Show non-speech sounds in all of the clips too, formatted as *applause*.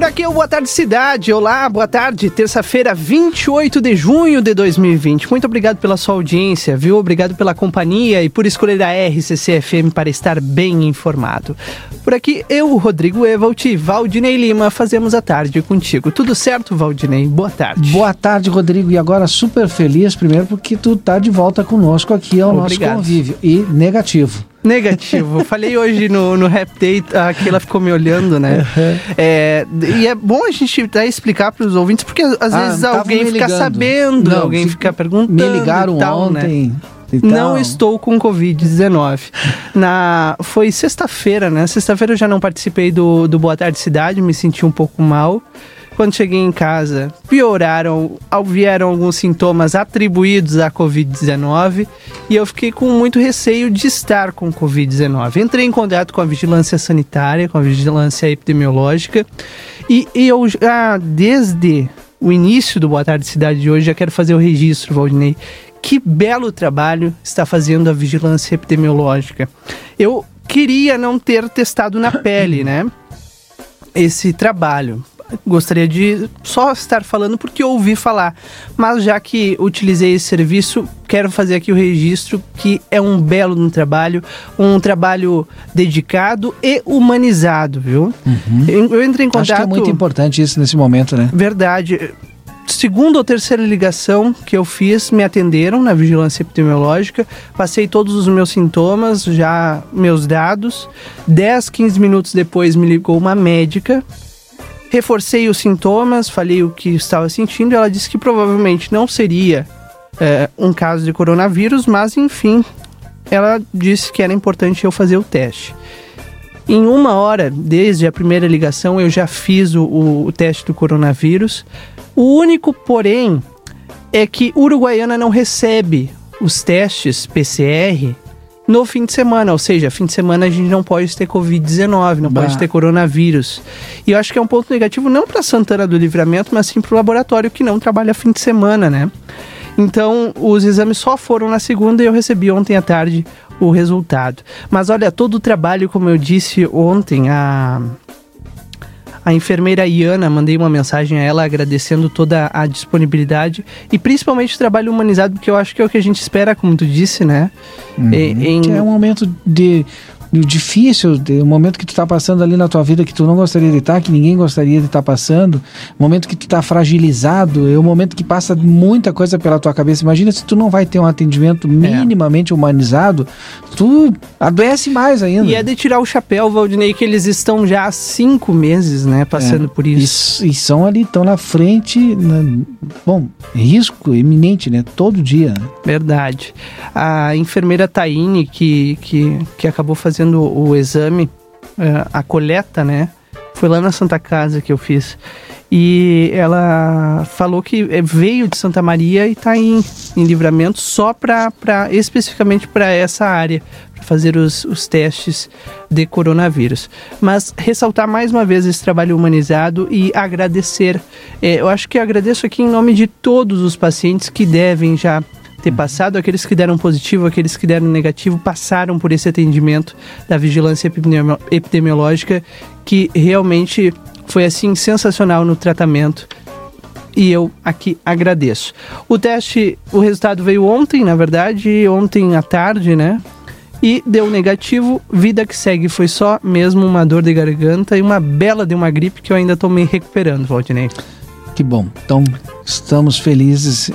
por aqui é o Boa Tarde Cidade. Olá, boa tarde. Terça-feira, 28 de junho de 2020. Muito obrigado pela sua audiência, viu? Obrigado pela companhia e por escolher a RCC FM para estar bem informado. Por aqui, eu, Rodrigo Evalt e Valdinei Lima fazemos a tarde contigo. Tudo certo, Valdinei? Boa tarde. Boa tarde, Rodrigo. E agora super feliz, primeiro, porque tu tá de volta conosco aqui ao Obrigado. nosso convívio. E negativo. Negativo. *laughs* Falei hoje no, no Rap Day, aqui ela ficou me olhando, né? Uhum. É, e é bom a gente até explicar para os ouvintes, porque às ah, vezes alguém fica sabendo, Não, alguém fica perguntando. Me ligaram tal, né? ontem. Né? Não estou com Covid-19. Na Foi sexta-feira, né? Sexta-feira eu já não participei do, do Boa Tarde Cidade, me senti um pouco mal. Quando cheguei em casa, pioraram, vieram alguns sintomas atribuídos à Covid-19 e eu fiquei com muito receio de estar com Covid-19. Entrei em contato com a vigilância sanitária, com a vigilância epidemiológica e, eu já, desde o início do Boa Tarde Cidade de hoje, já quero fazer o registro, Valdinei. Que belo trabalho está fazendo a vigilância epidemiológica. Eu queria não ter testado na pele, né? Esse trabalho gostaria de só estar falando porque ouvi falar. Mas já que utilizei esse serviço, quero fazer aqui o registro que é um belo no trabalho, um trabalho dedicado e humanizado, viu? Uhum. Eu, eu entrei em contato. Acho que é muito importante isso nesse momento, né? Verdade segunda ou terceira ligação que eu fiz, me atenderam na vigilância epidemiológica, passei todos os meus sintomas, já meus dados. 10, 15 minutos depois me ligou uma médica Reforcei os sintomas, falei o que estava sentindo. Ela disse que provavelmente não seria é, um caso de coronavírus, mas enfim, ela disse que era importante eu fazer o teste. Em uma hora, desde a primeira ligação, eu já fiz o, o, o teste do coronavírus. O único, porém, é que Uruguaiana não recebe os testes PCR no fim de semana, ou seja, fim de semana a gente não pode ter Covid-19, não bah. pode ter coronavírus. E eu acho que é um ponto negativo não para Santana do Livramento, mas sim para o laboratório que não trabalha fim de semana, né? Então, os exames só foram na segunda e eu recebi ontem à tarde o resultado. Mas olha, todo o trabalho, como eu disse ontem, a a enfermeira Iana, mandei uma mensagem a ela agradecendo toda a disponibilidade e principalmente o trabalho humanizado, porque eu acho que é o que a gente espera, como tu disse, né? Uhum. em... É um momento de difícil, o momento que tu tá passando ali na tua vida que tu não gostaria de estar, que ninguém gostaria de estar passando, o momento que tu tá fragilizado, é o momento que passa muita coisa pela tua cabeça. Imagina se tu não vai ter um atendimento é. minimamente é. humanizado, tu adoece mais ainda. E é de tirar o chapéu, Valdinei, que eles estão já há cinco meses, né, passando é. por isso. E, e, são ali, estão na frente, na, bom, risco iminente, né, todo dia. Né? Verdade. A enfermeira Taine, que, que, que acabou fazendo fazendo o exame, é, a coleta, né? Foi lá na Santa Casa que eu fiz. E ela falou que é, veio de Santa Maria e está em, em livramento só para especificamente para essa área, para fazer os, os testes de coronavírus. Mas ressaltar mais uma vez esse trabalho humanizado e agradecer. É, eu acho que agradeço aqui em nome de todos os pacientes que devem já ter passado, aqueles que deram positivo, aqueles que deram negativo, passaram por esse atendimento da vigilância epidemiológica, que realmente foi assim sensacional no tratamento. E eu aqui agradeço. O teste, o resultado veio ontem, na verdade, ontem à tarde, né? E deu negativo, vida que segue. Foi só mesmo uma dor de garganta e uma bela de uma gripe que eu ainda estou me recuperando, Valdinei. Que bom. Então, estamos felizes eh,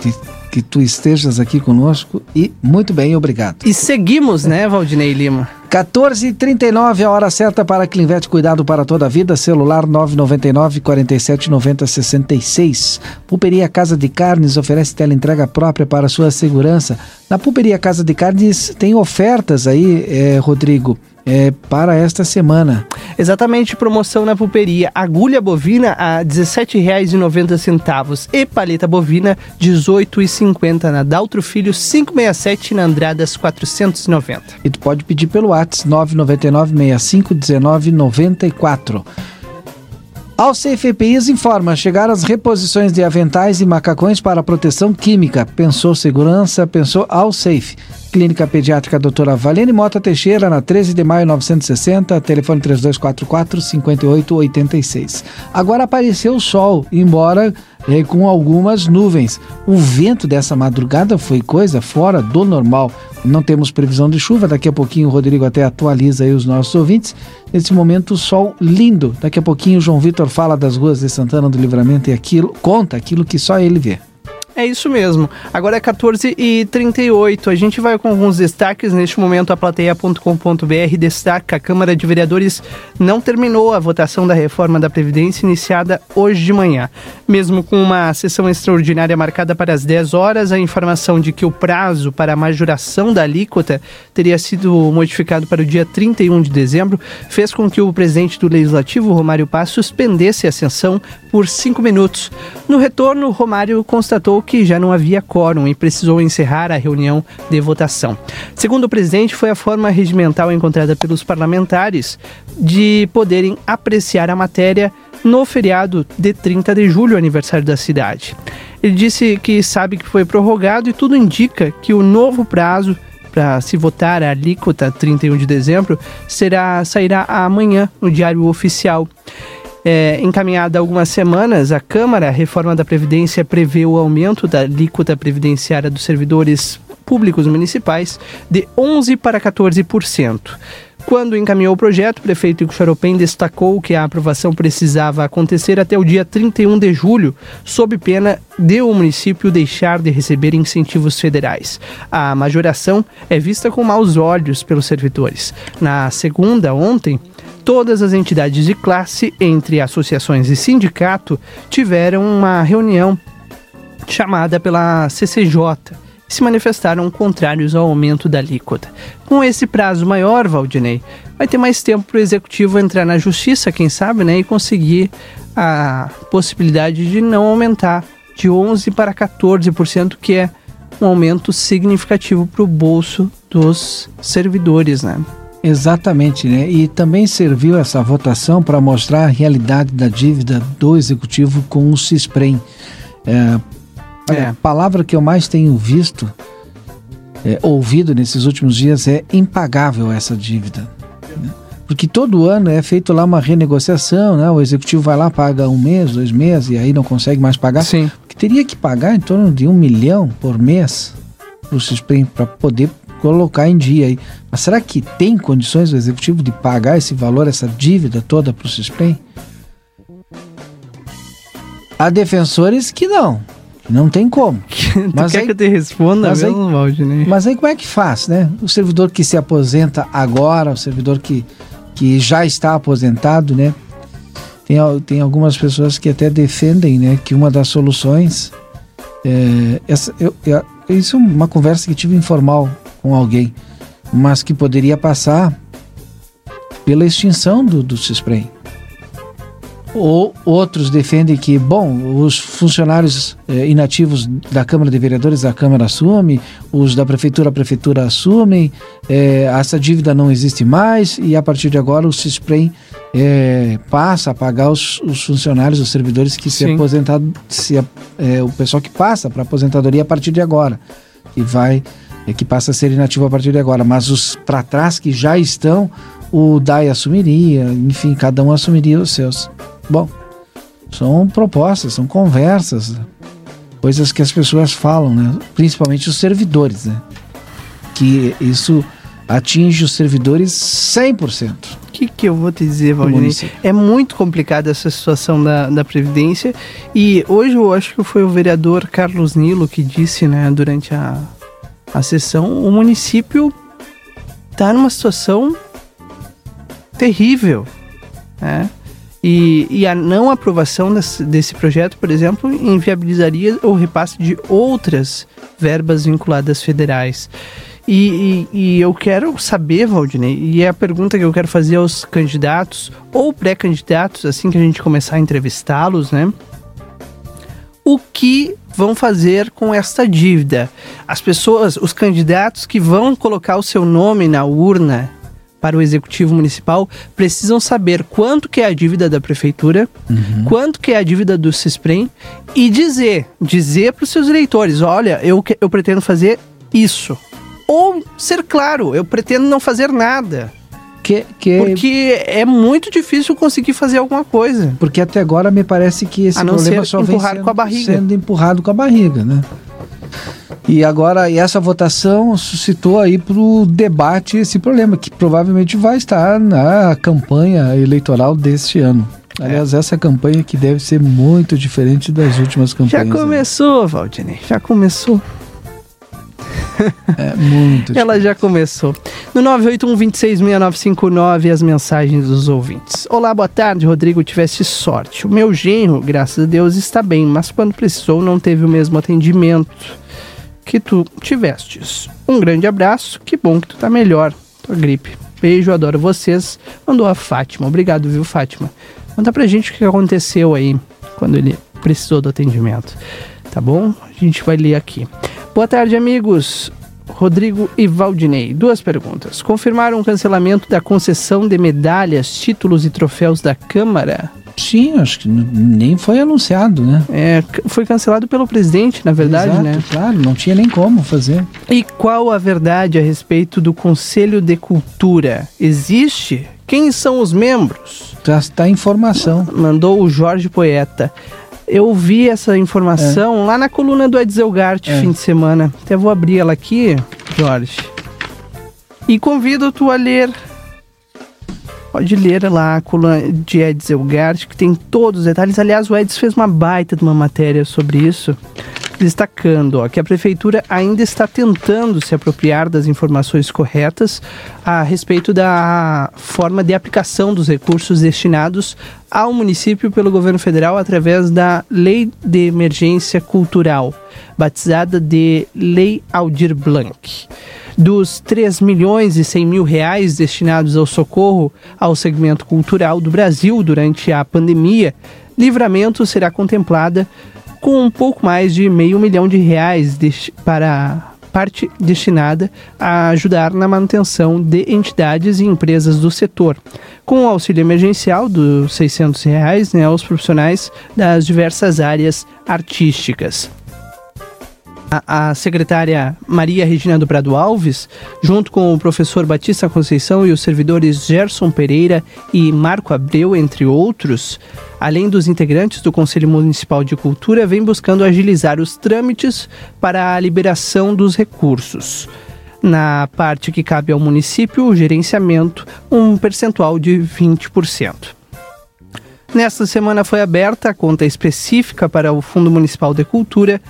de que tu estejas aqui conosco e muito bem, obrigado. E seguimos, né, Valdinei Lima? 14h39, a hora certa para Clinvet Cuidado para toda a vida, celular 999 47 90 66. Pulperia Casa de Carnes oferece entrega própria para sua segurança. Na Pulperia Casa de Carnes tem ofertas aí, eh, Rodrigo é, para esta semana. Exatamente, promoção na pulperia. Agulha bovina a R$ 17,90 e paleta bovina R$ 18,50 na Daltro Filho 567 na Andradas 490. E tu pode pedir pelo WhatsApp 999 65 19 94. Alsafe EPIs informa, chegaram as reposições de aventais e macacões para proteção química. Pensou segurança, pensou Alsafe. Clínica Pediátrica Doutora Valene Mota Teixeira, na 13 de maio 960, telefone 3244 5886. Agora apareceu o sol, embora é, com algumas nuvens. O vento dessa madrugada foi coisa fora do normal. Não temos previsão de chuva, daqui a pouquinho o Rodrigo até atualiza aí os nossos ouvintes. Nesse momento, sol lindo. Daqui a pouquinho o João Vitor fala das ruas de Santana do Livramento e aquilo, conta aquilo que só ele vê. É isso mesmo. Agora é 14 e 38. A gente vai com alguns destaques. Neste momento, a plateia.com.br destaca: a Câmara de Vereadores não terminou a votação da reforma da Previdência iniciada hoje de manhã. Mesmo com uma sessão extraordinária marcada para as 10 horas, a informação de que o prazo para a majoração da alíquota teria sido modificado para o dia 31 de dezembro fez com que o presidente do Legislativo, Romário Paz, suspendesse a sessão por cinco minutos. No retorno, Romário constatou que já não havia quórum e precisou encerrar a reunião de votação. Segundo o presidente, foi a forma regimental encontrada pelos parlamentares de poderem apreciar a matéria no feriado de 30 de julho, aniversário da cidade. Ele disse que sabe que foi prorrogado e tudo indica que o novo prazo para se votar a alíquota 31 de dezembro será sairá amanhã no Diário Oficial. É, encaminhada há algumas semanas, a Câmara, a reforma da Previdência, prevê o aumento da alíquota previdenciária dos servidores públicos municipais de 11% para 14%. Quando encaminhou o projeto, o prefeito Ico Charopem destacou que a aprovação precisava acontecer até o dia 31 de julho, sob pena de o município deixar de receber incentivos federais. A majoração é vista com maus olhos pelos servidores. Na segunda, ontem, todas as entidades de classe, entre associações e sindicato, tiveram uma reunião chamada pela CCJ se manifestaram contrários ao aumento da alíquota. Com esse prazo maior, Valdinei, vai ter mais tempo para o executivo entrar na justiça, quem sabe, né, e conseguir a possibilidade de não aumentar de 11 para 14%, que é um aumento significativo para o bolso dos servidores, né? Exatamente, né? E também serviu essa votação para mostrar a realidade da dívida do executivo com o CISPREM. É, é. A palavra que eu mais tenho visto, é, ouvido nesses últimos dias é impagável essa dívida. Né? Porque todo ano é feito lá uma renegociação, né? O executivo vai lá, paga um mês, dois meses e aí não consegue mais pagar. Sim. Porque teria que pagar em torno de um milhão por mês para o CISPREM para poder colocar em dia aí. Mas será que tem condições o executivo de pagar esse valor, essa dívida toda para o CISPREM? Há defensores que não. Não tem como. *laughs* mas quer aí, que eu te responda mas mesmo, aí, Valdinei? Mas aí como é que faz, né? O servidor que se aposenta agora, o servidor que, que já está aposentado, né? Tem, tem algumas pessoas que até defendem né, que uma das soluções. É, essa, eu, eu, isso é uma conversa que tive informal com alguém, mas que poderia passar pela extinção do, do CISPREM. Ou outros defendem que, bom, os funcionários eh, inativos da Câmara de Vereadores, a Câmara assume, os da Prefeitura, a Prefeitura assumem, eh, essa dívida não existe mais e a partir de agora o CISPREM eh, passa a pagar os, os, funcionários, os servidores que Sim. se aposentaram, se, o pessoal que passa para aposentadoria a partir de agora. E vai é que passa a ser inativo a partir de agora, mas os para trás que já estão, o DAI assumiria, enfim, cada um assumiria os seus. Bom, são propostas, são conversas, coisas que as pessoas falam, né? principalmente os servidores, né? que isso atinge os servidores 100%. O que, que eu vou te dizer, Valdir? É muito complicada essa situação da, da Previdência e hoje eu acho que foi o vereador Carlos Nilo que disse, né, durante a, a sessão, o município está numa situação terrível, né? E, e a não aprovação desse, desse projeto, por exemplo, inviabilizaria o repasse de outras verbas vinculadas federais. E, e, e, eu quero saber, Valdinei, e é a pergunta que eu quero fazer aos candidatos ou pré-candidatos, assim que a gente começar a entrevistá-los, né? O que vão fazer com esta dívida? As pessoas, os candidatos que vão colocar o seu nome na urna para o executivo municipal precisam saber quanto que é a dívida da prefeitura, uhum. quanto que é a dívida do Cisprem e dizer, dizer para os seus eleitores, olha, eu, eu pretendo fazer isso. Ou ser claro, eu pretendo não fazer nada. Que, que... Porque é muito difícil conseguir fazer alguma coisa. Porque até agora me parece que esse problema só vem sendo, com a barriga. sendo empurrado com a barriga, né? E agora, e essa votação suscitou aí para o debate esse problema, que provavelmente vai estar na campanha eleitoral deste ano. É. Aliás, essa campanha que deve ser muito diferente das últimas campanhas. Já começou, aí. Valdinei, já começou. É muito. *laughs* Ela já começou. No 981-266959, as mensagens dos ouvintes. Olá, boa tarde, Rodrigo. Tivesse sorte. O meu genro, graças a Deus, está bem, mas quando precisou não teve o mesmo atendimento que tu tivestes. Um grande abraço, que bom que tu tá melhor. Tua gripe. Beijo, adoro vocês. Mandou a Fátima. Obrigado, viu, Fátima? Conta pra gente o que aconteceu aí quando ele precisou do atendimento. Tá bom? A gente vai ler aqui. Boa tarde, amigos. Rodrigo e Valdinei. Duas perguntas. Confirmaram o cancelamento da concessão de medalhas, títulos e troféus da Câmara? Sim, acho que nem foi anunciado, né? É, foi cancelado pelo presidente, na verdade, Exato, né? Claro, não tinha nem como fazer. E qual a verdade a respeito do Conselho de Cultura? Existe? Quem são os membros? Está informação. Mandou o Jorge Poeta. Eu vi essa informação é. lá na coluna do Edzelgart é. fim de semana. Até vou abrir ela aqui, Jorge. E convido tu a ler. Pode ler lá a coluna de Edzelgart, que tem todos os detalhes. Aliás, o Eds fez uma baita de uma matéria sobre isso destacando ó, que a prefeitura ainda está tentando se apropriar das informações corretas a respeito da forma de aplicação dos recursos destinados ao município pelo governo federal através da Lei de Emergência Cultural, batizada de Lei Aldir Blanc. Dos 3 milhões e 100 mil reais destinados ao socorro ao segmento cultural do Brasil durante a pandemia, Livramento será contemplada com um pouco mais de meio milhão de reais para parte destinada a ajudar na manutenção de entidades e empresas do setor. Com o auxílio emergencial dos 600 reais né, aos profissionais das diversas áreas artísticas a, a, secretária Maria Regina do Prado Alves, junto com o professor Batista Conceição e os servidores Gerson Pereira e Marco Abreu, entre outros, além dos integrantes do Conselho Municipal de Cultura, vem buscando agilizar os trâmites para a liberação dos recursos. Na parte que cabe ao município, o gerenciamento, um percentual de 20%. Nesta semana foi aberta a conta específica para o Fundo Municipal de Cultura,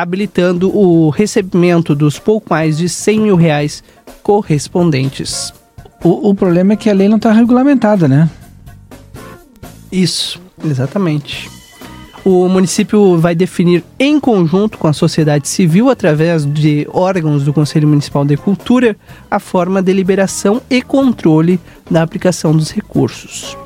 habilitando o recebimento dos pouco mais de 100 mil reais correspondentes. O, o problema é que a lei não está regulamentada, né? Isso, exatamente. O município vai definir em conjunto com a sociedade civil, através de órgãos do Conselho Municipal de Cultura, a forma de liberação e controle da aplicação dos recursos.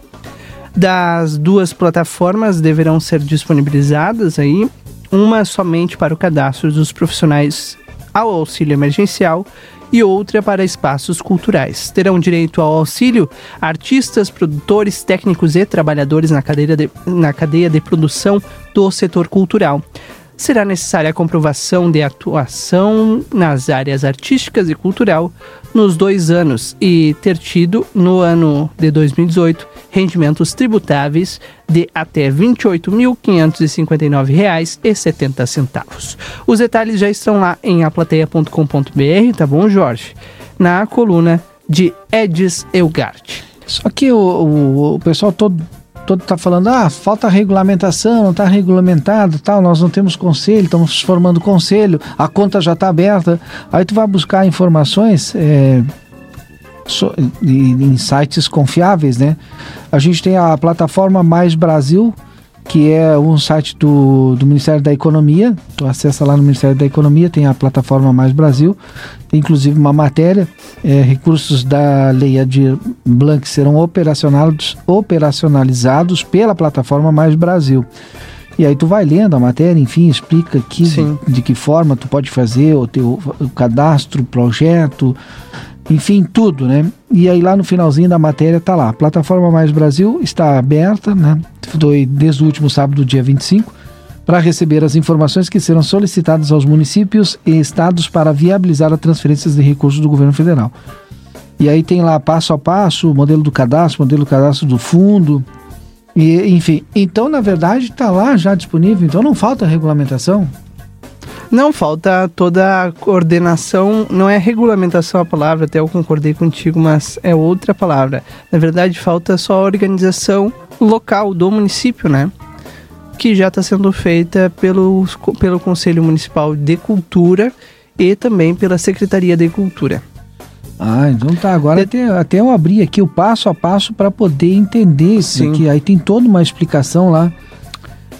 Das duas plataformas deverão ser disponibilizadas aí uma somente para o cadastro dos profissionais ao auxílio emergencial e outra para espaços culturais. Terão direito ao auxílio artistas, produtores, técnicos e trabalhadores na cadeia de, na cadeia de produção do setor cultural será necessária a comprovação de atuação nas áreas artísticas e cultural nos dois anos e ter tido, no ano de 2018, rendimentos tributáveis de até R$ 28.559,70. Os detalhes já estão lá em aplateia.com.br, tá bom, Jorge? Na coluna de Edis Elgart. Só que o, o, o pessoal todo todo está falando, ah, falta regulamentação, não está regulamentado, tal, nós não temos conselho, estamos formando conselho, a conta já está aberta. Aí tu vai buscar informações é, so, em sites confiáveis, né? A gente tem a plataforma Mais Brasil, que é um site do, do Ministério da Economia. Tu acessa lá no Ministério da Economia, tem a plataforma Mais Brasil, inclusive uma matéria. É, recursos da Lei Adir Blanc serão operacionalizados, operacionalizados pela plataforma Mais Brasil. E aí tu vai lendo a matéria, enfim, explica aqui de, de, que forma tu pode fazer o teu o cadastro, projeto, enfim, tudo, né? E aí lá no finalzinho da matéria tá lá. A plataforma Mais Brasil está aberta, né? Foi desde o último sábado, dia 25, para receber as informações que serão solicitadas aos municípios e estados para viabilizar as transferências de recursos do governo federal. E aí tem lá passo a passo, o modelo do cadastro, modelo do cadastro do fundo, e, enfim. Então, na verdade, está lá já disponível, então não falta regulamentação. Não, falta toda a coordenação, não é regulamentação a palavra, até eu concordei contigo, mas é outra palavra. Na verdade, falta só a organização local do município, né? Que já está sendo feita pelo, pelo Conselho Municipal de Cultura e também pela Secretaria de Cultura. Ah, então tá. Agora até, até eu abri aqui o passo a passo para poder entender isso aqui. Aí tem toda uma explicação lá.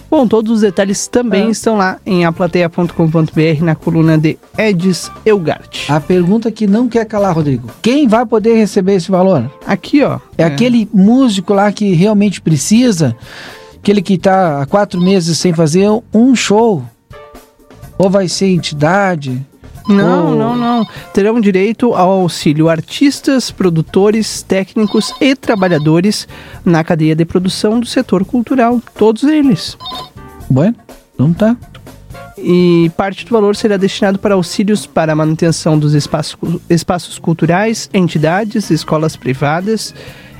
Bom, todos os detalhes também é. estão lá em aplateia.com.br na coluna de Edis Elgart. A pergunta que não quer calar, Rodrigo. Quem vai poder receber esse valor? Aqui, ó. É, é. aquele músico lá que realmente precisa, aquele que está há quatro meses sem fazer um show. Ou vai ser entidade? Não, não, não. Terão direito ao auxílio artistas, produtores, técnicos e trabalhadores na cadeia de produção do setor cultural. Todos eles. Bueno, não tá. E parte do valor será destinado para auxílios para a manutenção dos espaços, espaços culturais, entidades, escolas privadas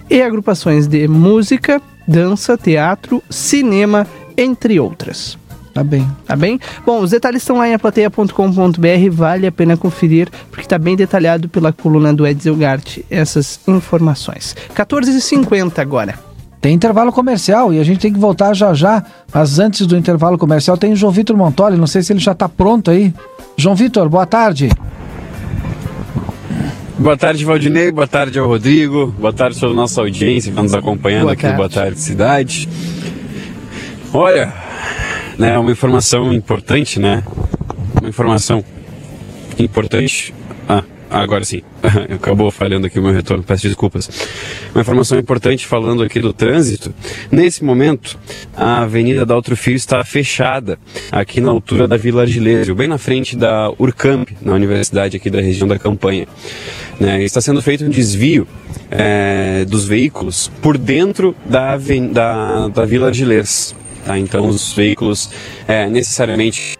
e agrupações de música, dança, teatro, cinema, entre outras. Tá bem. Tá bem? Bom, os detalhes estão lá em aplateia.com.br, vale a pena conferir, porque está bem detalhado pela coluna do Edsel Gart essas informações. 14h50 agora. Tem intervalo comercial e a gente tem que voltar já já, mas antes do intervalo comercial tem o João Vitor Montoli, não sei se ele já está pronto aí. João Vitor, boa tarde. Boa tarde, Valdinei. Boa tarde ao Rodrigo. Boa tarde a toda a nossa audiência que está nos acompanhando boa aqui tarde. no Boa Tarde Cidade. Olha, né, uma informação importante, né? Uma informação importante. Ah, agora sim. *laughs* Acabou falhando aqui o meu retorno, peço desculpas. Uma informação importante falando aqui do trânsito. Nesse momento, a Avenida da Outro Fio está fechada aqui na altura da Vila Argilésio, bem na frente da Urcamp, na universidade aqui da região da Campanha. Né, está sendo feito um desvio é, dos veículos por dentro da, da, da Vila Argilês. Tá? Então os veículos é, necessariamente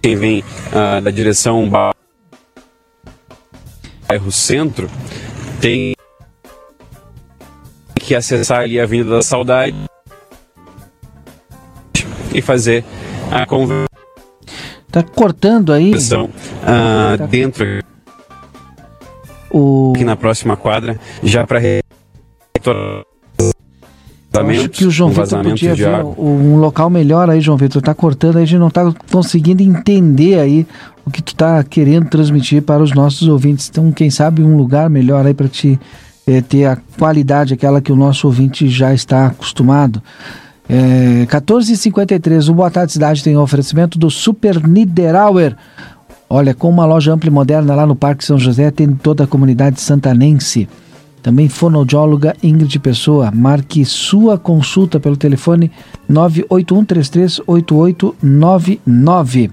quem vem uh, da direção bairro centro tem que acessar ali a Avenida da Saudade e fazer a conversão. Tá cortando aí? Uh, tá... Dentro o... aqui na próxima quadra, já para Acho que o João um Vitor podia ver um local melhor aí, João Vitor. Tá cortando aí, a gente não tá conseguindo entender aí o que tu tá querendo transmitir para os nossos ouvintes. Então, quem sabe um lugar melhor aí para te é, ter a qualidade, aquela que o nosso ouvinte já está acostumado. É, 14h53, o Boa Tarde Cidade tem um oferecimento do Super Niederauer. Olha, com uma loja ampla e moderna lá no Parque São José, tem toda a comunidade santanense. Também fonoaudióloga Ingrid Pessoa. Marque sua consulta pelo telefone 981338899.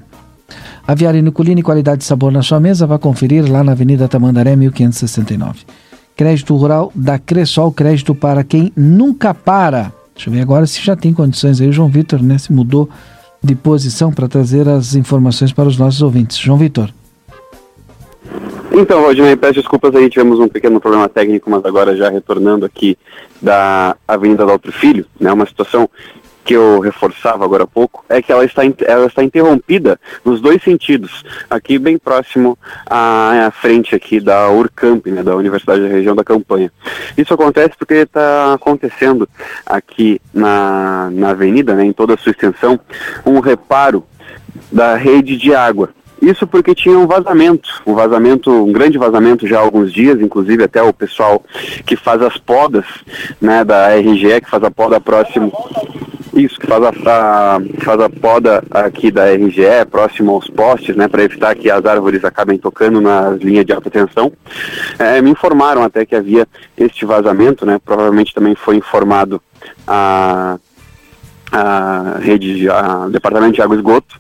Aviário Nicolini, qualidade e sabor na sua mesa. Vá conferir lá na Avenida Tamandaré, 1569. Crédito Rural da Cressol, crédito para quem nunca para. Deixa eu ver agora se já tem condições aí. O João Vitor, né, se mudou de posição para trazer as informações para os nossos ouvintes. João Vitor. Então, Valdinei, peço desculpas aí, tivemos um pequeno problema técnico, mas agora já retornando aqui da Avenida do Alto Filho, né, uma situação que eu reforçava agora há pouco é que ela está, ela está interrompida nos dois sentidos, aqui bem próximo à, à frente aqui da Urcamp, né, da Universidade da Região da Campanha. Isso acontece porque está acontecendo aqui na, na avenida, né, em toda a sua extensão, um reparo da rede de água. Isso porque tinha um vazamento, um vazamento, um grande vazamento já há alguns dias, inclusive até o pessoal que faz as podas, né, da RGE, que faz a poda próximo isso, que faz a, a, faz a poda aqui da RGE, próximo aos postes, né, para evitar que as árvores acabem tocando nas linhas de alta tensão. É, me informaram até que havia este vazamento, né, provavelmente também foi informado a a rede de a, departamento de água e esgoto,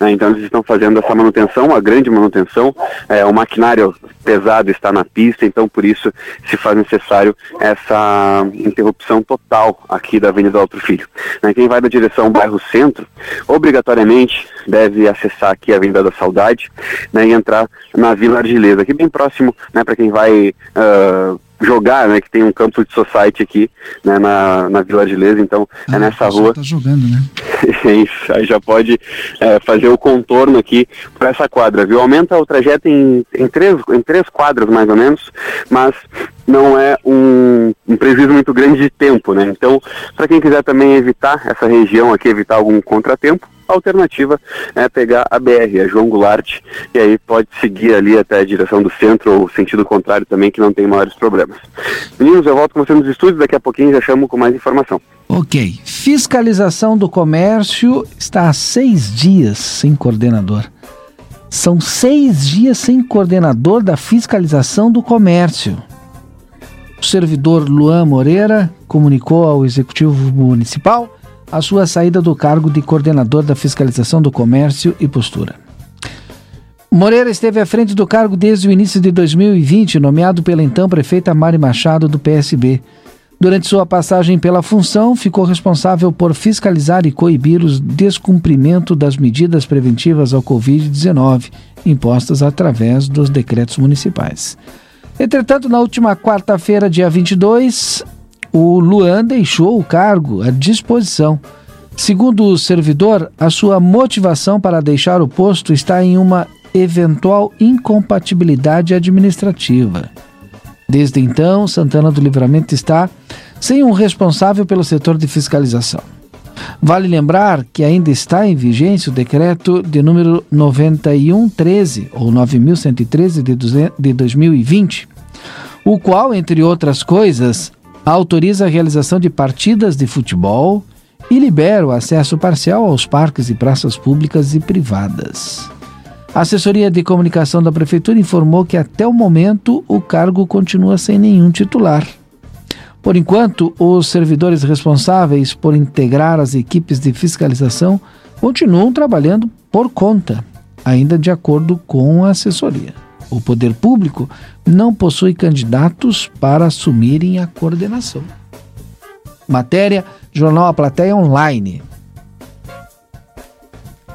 né, então eles estão fazendo essa manutenção, uma grande manutenção, é, o maquinário pesado está na pista, então por isso se faz necessário essa interrupção total aqui da Avenida Alto Filho. Né, quem vai da direção bairro Centro, obrigatoriamente deve acessar aqui a Avenida da Saudade né, e entrar na Vila Argilesa, aqui bem próximo, né, para quem vai uh, jogar, né? Que tem um campo de society aqui, né? Na, na Vila Argilesa, então é ah, é nessa rua. Tá jogando, né? *laughs* é isso, aí já pode é, fazer o contorno aqui para essa quadra, viu? Aumenta o trajeto em, em, três, em três quadras mais ou menos, mas não é um, um prejuízo muito grande de tempo, né? Então, para quem quiser também evitar essa região aqui, evitar algum contratempo, a alternativa é pegar a BR, a João Goulart, e aí pode seguir ali até a direção do centro ou sentido contrário também, que não tem maiores problemas. Meninos, eu volto com você nos estúdios, daqui a pouquinho já chamo com mais informação. Ok. Fiscalização do comércio está há seis dias sem coordenador. São seis dias sem coordenador da fiscalização do comércio. O servidor Luan Moreira comunicou ao Executivo Municipal a sua saída do cargo de coordenador da fiscalização do comércio e postura. Moreira esteve à frente do cargo desde o início de 2020, nomeado pela então prefeita Mari Machado do PSB. Durante sua passagem pela função, ficou responsável por fiscalizar e coibir o descumprimento das medidas preventivas ao Covid-19, impostas através dos decretos municipais. Entretanto, na última quarta-feira, dia 22, o Luan deixou o cargo à disposição. Segundo o servidor, a sua motivação para deixar o posto está em uma eventual incompatibilidade administrativa. Desde então, Santana do Livramento está sem um responsável pelo setor de fiscalização. Vale lembrar que ainda está em vigência o decreto de número 9113 ou 9113 de 2020, o qual, entre outras coisas, autoriza a realização de partidas de futebol e libera o acesso parcial aos parques e praças públicas e privadas. A assessoria de comunicação da Prefeitura informou que até o momento o cargo continua sem nenhum titular. Por enquanto, os servidores responsáveis por integrar as equipes de fiscalização continuam trabalhando por conta, ainda de acordo com a assessoria o poder público não possui candidatos para assumirem a coordenação. Matéria, Jornal A Plateia Online.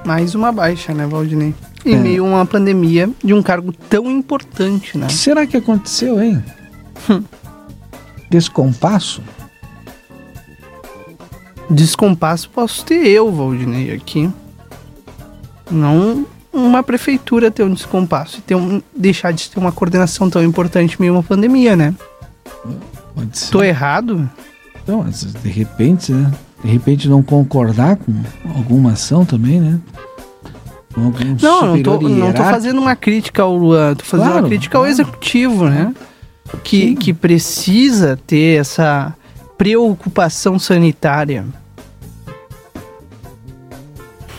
Mais uma baixa, né, Valdinei? Em é. meio a uma pandemia de um cargo tão importante, né? O que será que aconteceu, hein? Hum. Descompasso? Descompasso posso ter eu, Valdinei, aqui. Não uma prefeitura ter um descompasso e ter um, deixar de ter uma coordenação tão importante meio uma pandemia, né? Pode ser. Tô errado? Mas de repente, né? De repente não concordar com alguma ação também, né? não, não tô, não tô fazendo uma crítica ao Luan, tô fazendo claro, uma crítica claro. ao executivo, né? Que, que precisa ter essa preocupação sanitária.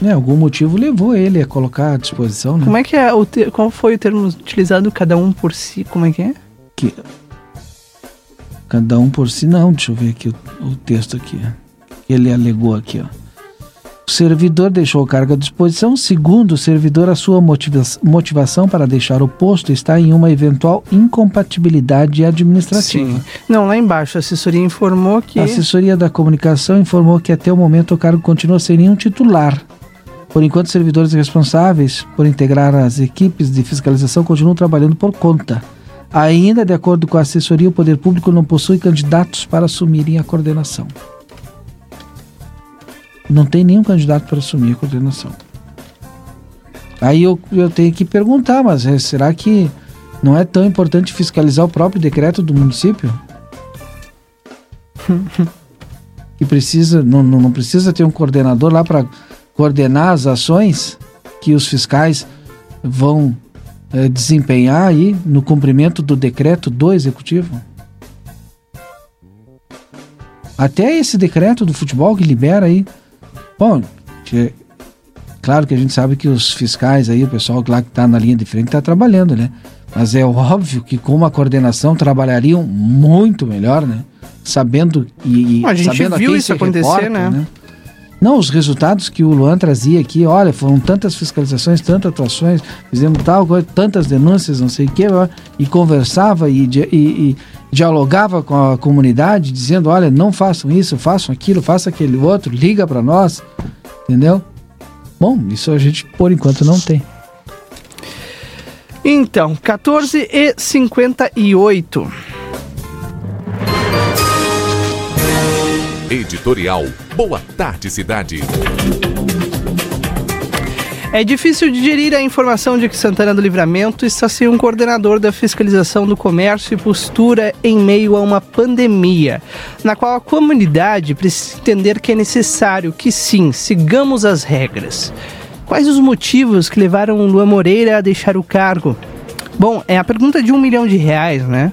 É, algum motivo levou ele a colocar à disposição, né? Como é que é o te... qual foi o termo utilizado cada um por si? Como é que é? Que cada um por si não, deixa eu ver aqui o, o texto aqui. Ele alegou aqui, ó. O servidor deixou o cargo à disposição. Segundo o servidor, a sua motiva motivação para deixar o posto está em uma eventual incompatibilidade administrativa. Sim. Não, lá embaixo, a assessoria informou que. A assessoria da comunicação informou que até o momento o cargo continua sem nenhum titular. Por enquanto, servidores responsáveis por integrar as equipes de fiscalização continuam trabalhando por conta. Ainda, de acordo com a assessoria, o poder público não possui candidatos para assumirem a coordenação. Não tem nenhum candidato para assumir a coordenação. Aí eu, eu tenho que perguntar, mas é, será que não é tão importante fiscalizar o próprio decreto do município? *laughs* que precisa, não, não precisa ter um coordenador lá para coordenar as ações que os fiscais vão é, desempenhar aí no cumprimento do decreto do executivo? Até esse decreto do futebol que libera aí. Bom, que, claro que a gente sabe que os fiscais aí, o pessoal lá que está na linha de frente está trabalhando, né? Mas é óbvio que com uma coordenação trabalhariam muito melhor, né? Sabendo e, a gente sabendo viu isso acontecer, reporta, né? né? Não, os resultados que o Luan trazia aqui, olha, foram tantas fiscalizações, tantas atuações, fizemos tal coisa, tantas denúncias, não sei o quê, e conversava e, e, e dialogava com a comunidade, dizendo, olha, não façam isso, façam aquilo, façam aquele outro, liga para nós, entendeu? Bom, isso a gente por enquanto não tem. Então, 14 e 58. Editorial Boa Tarde Cidade. É difícil digerir a informação de que Santana do Livramento está sem um coordenador da fiscalização do comércio e postura em meio a uma pandemia, na qual a comunidade precisa entender que é necessário que sim, sigamos as regras. Quais os motivos que levaram Luan Moreira a deixar o cargo? Bom, é a pergunta de um milhão de reais, né?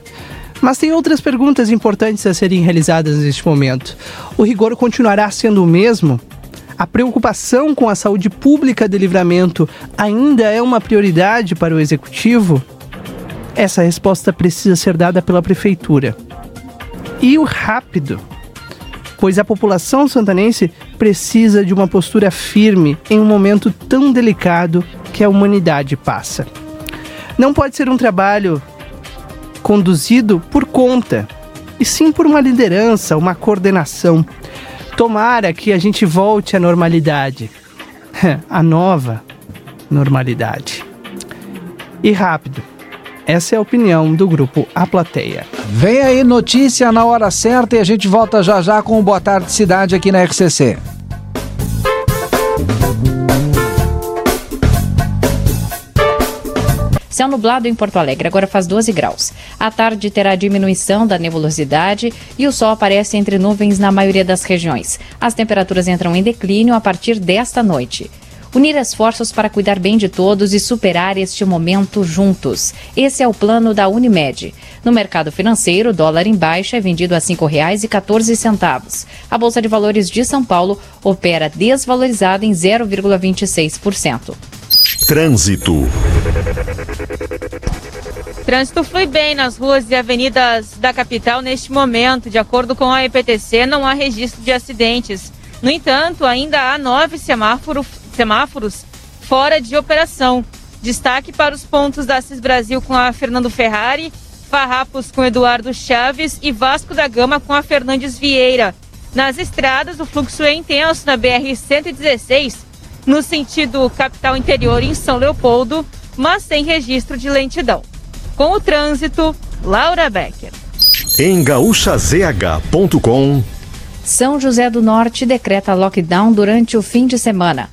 Mas tem outras perguntas importantes a serem realizadas neste momento. O rigor continuará sendo o mesmo? A preocupação com a saúde pública de livramento ainda é uma prioridade para o executivo? Essa resposta precisa ser dada pela prefeitura. E o rápido, pois a população santanense precisa de uma postura firme em um momento tão delicado que a humanidade passa. Não pode ser um trabalho conduzido por conta, e sim por uma liderança, uma coordenação. Tomara que a gente volte à normalidade, *laughs* a nova normalidade. E rápido. Essa é a opinião do grupo A Plateia. Vem aí notícia na hora certa e a gente volta já já com o Boa Tarde Cidade aqui na RCC. Céu nublado em Porto Alegre, agora faz 12 graus. À tarde terá diminuição da nebulosidade e o sol aparece entre nuvens na maioria das regiões. As temperaturas entram em declínio a partir desta noite unir esforços para cuidar bem de todos e superar este momento juntos. Esse é o plano da Unimed. No mercado financeiro, o dólar em baixa é vendido a R$ 5,14. A Bolsa de Valores de São Paulo opera desvalorizada em 0,26%. Trânsito. Trânsito flui bem nas ruas e avenidas da capital neste momento. De acordo com a EPTC, não há registro de acidentes. No entanto, ainda há nove semáforos, semáforos fora de operação. Destaque para os pontos da CIS Brasil com a Fernando Ferrari, Farrapos com Eduardo Chaves e Vasco da Gama com a Fernandes Vieira. Nas estradas, o fluxo é intenso na BR-116, no sentido capital interior em São Leopoldo, mas sem registro de lentidão. Com o trânsito, Laura Becker. Em gaúchazh.com São José do Norte decreta lockdown durante o fim de semana.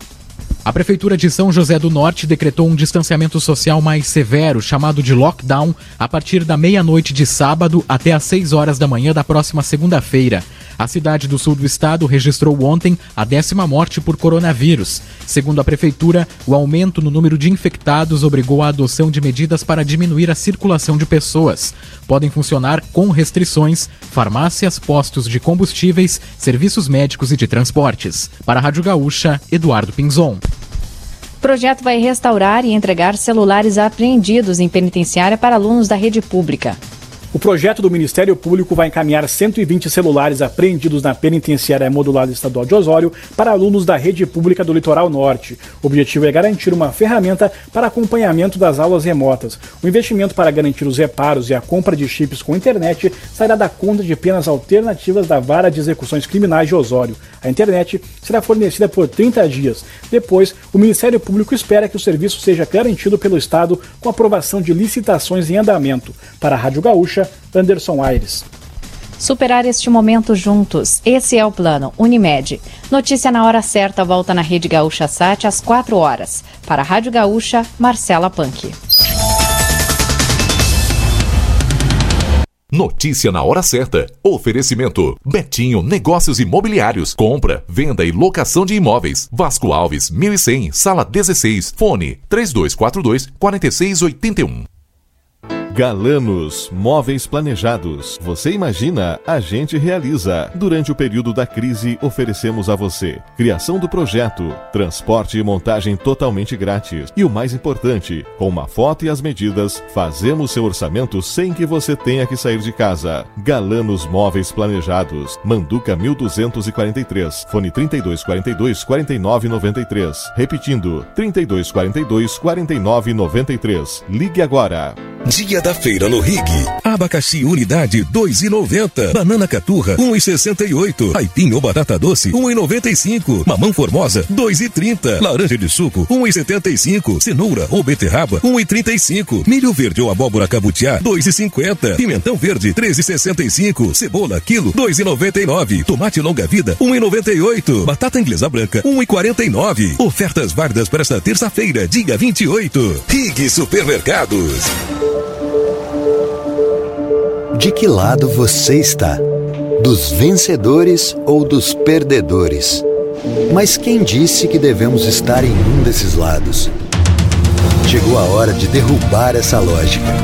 A Prefeitura de São José do Norte decretou um distanciamento social mais severo, chamado de lockdown, a partir da meia-noite de sábado até às 6 horas da manhã da próxima segunda-feira. A cidade do sul do estado registrou ontem a décima morte por coronavírus. Segundo a prefeitura, o aumento no número de infectados obrigou à adoção de medidas para diminuir a circulação de pessoas. Podem funcionar com restrições farmácias, postos de combustíveis, serviços médicos e de transportes. Para a Rádio Gaúcha, Eduardo Pinzon. O projeto vai restaurar e entregar celulares apreendidos em penitenciária para alunos da rede pública. O projeto do Ministério Público vai encaminhar 120 celulares apreendidos na penitenciária modulada estadual de Osório para alunos da rede pública do Litoral Norte. O objetivo é garantir uma ferramenta para acompanhamento das aulas remotas. O investimento para garantir os reparos e a compra de chips com internet sairá da conta de penas alternativas da Vara de Execuções Criminais de Osório. A internet será fornecida por 30 dias. Depois, o Ministério Público espera que o serviço seja garantido pelo Estado com aprovação de licitações em andamento. Para a Rádio Gaúcha, Anderson Aires. Superar este momento juntos. Esse é o plano Unimed. Notícia na hora certa volta na Rede Gaúcha Sat às 4 horas. Para a Rádio Gaúcha, Marcela Punk. Notícia na hora certa. Oferecimento: Betinho Negócios Imobiliários. Compra, venda e locação de imóveis. Vasco Alves, 1100, sala 16. Fone: 3242 4681. Galanos Móveis Planejados. Você imagina, a gente realiza. Durante o período da crise, oferecemos a você criação do projeto, transporte e montagem totalmente grátis. E o mais importante, com uma foto e as medidas, fazemos seu orçamento sem que você tenha que sair de casa. Galanos Móveis Planejados. Manduca 1243. Fone 3242 4993. Repetindo, 3242 4993. Ligue agora. Dia da feira no Rig. Abacaxi unidade 2,90. Banana caturra 1,68. Aipim ou batata doce 1,95. Mamão formosa 2,30. Laranja de suco 1,75. Cenoura ou beterraba 1,35. Milho verde ou abóbora cabutiá 2,50. Pimentão verde 13,65. Cebola quilo 2,99. Tomate longa vida 1,98. Batata inglesa branca 1,49. Ofertas válidas para esta terça-feira, dia 28. Rig Supermercados. De que lado você está? Dos vencedores ou dos perdedores? Mas quem disse que devemos estar em um desses lados? Chegou a hora de derrubar essa lógica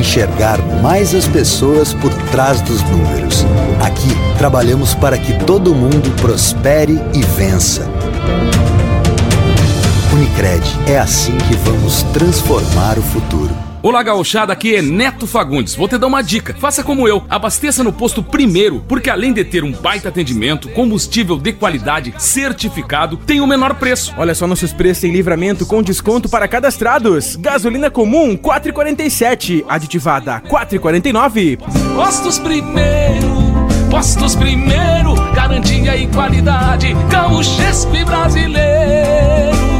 enxergar mais as pessoas por trás dos números. Aqui trabalhamos para que todo mundo prospere e vença. Unicred, é assim que vamos transformar o futuro. Olá, gauchada, aqui é Neto Fagundes. Vou te dar uma dica. Faça como eu. Abasteça no posto primeiro, porque além de ter um baita atendimento, combustível de qualidade certificado, tem o menor preço. Olha só nossos preços em livramento com desconto para cadastrados. Gasolina comum 4,47, aditivada 4,49. Postos primeiro, postos primeiro, garantia e qualidade. Gaúchespe brasileiro.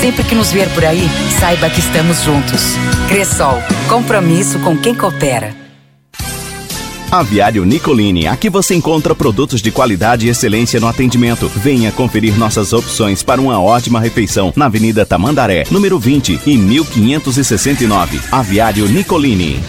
Sempre que nos ver por aí, saiba que estamos juntos. Cressol. Compromisso com quem coopera. Aviário Nicolini, aqui você encontra produtos de qualidade e excelência no atendimento. Venha conferir nossas opções para uma ótima refeição na Avenida Tamandaré, número 20 e 1569. Aviário Nicolini.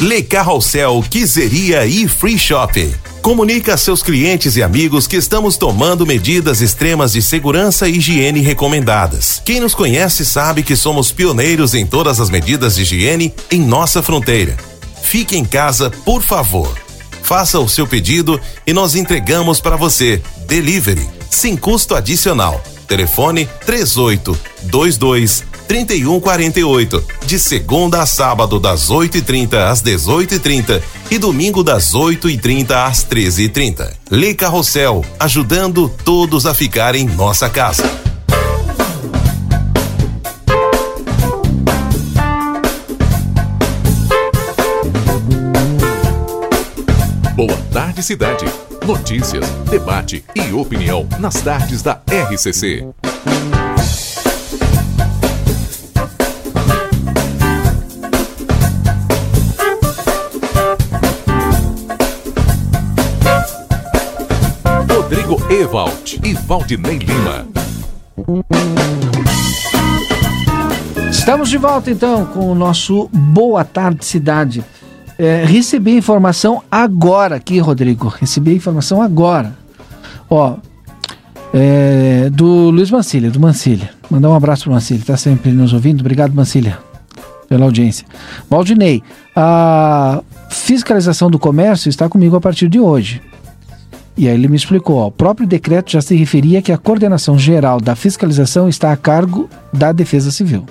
Le Carrossel Quiseria e Free Shop. Comunique a seus clientes e amigos que estamos tomando medidas extremas de segurança e higiene recomendadas. Quem nos conhece sabe que somos pioneiros em todas as medidas de higiene em nossa fronteira. Fique em casa, por favor. Faça o seu pedido e nós entregamos para você. Delivery, sem custo adicional. Telefone 3822 3148. De segunda a sábado, das 8h30 às 18h30 e domingo das 8h30 às 13h30. Lê Carrossel, ajudando todos a ficar em nossa casa. Boa tarde, cidade. Notícias, debate e opinião nas tardes da RCC. Ewald e Valdinei Lima. Estamos de volta então com o nosso Boa Tarde Cidade. É, recebi informação agora aqui, Rodrigo. Recebi informação agora. Ó, é, do Luiz Mancilha, do Mancilha. Mandar um abraço pro Mancilha, tá sempre nos ouvindo. Obrigado, Mancilha, pela audiência. Valdinei, a fiscalização do comércio está comigo a partir de hoje. E aí ele me explicou, ó, o próprio decreto já se referia que a coordenação geral da fiscalização está a cargo da Defesa Civil.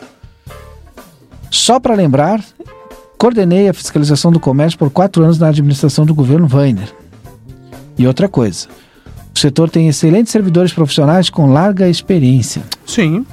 Só para lembrar, coordenei a fiscalização do comércio por quatro anos na administração do governo Weiner. E outra coisa, o setor tem excelentes servidores profissionais com larga experiência. Sim.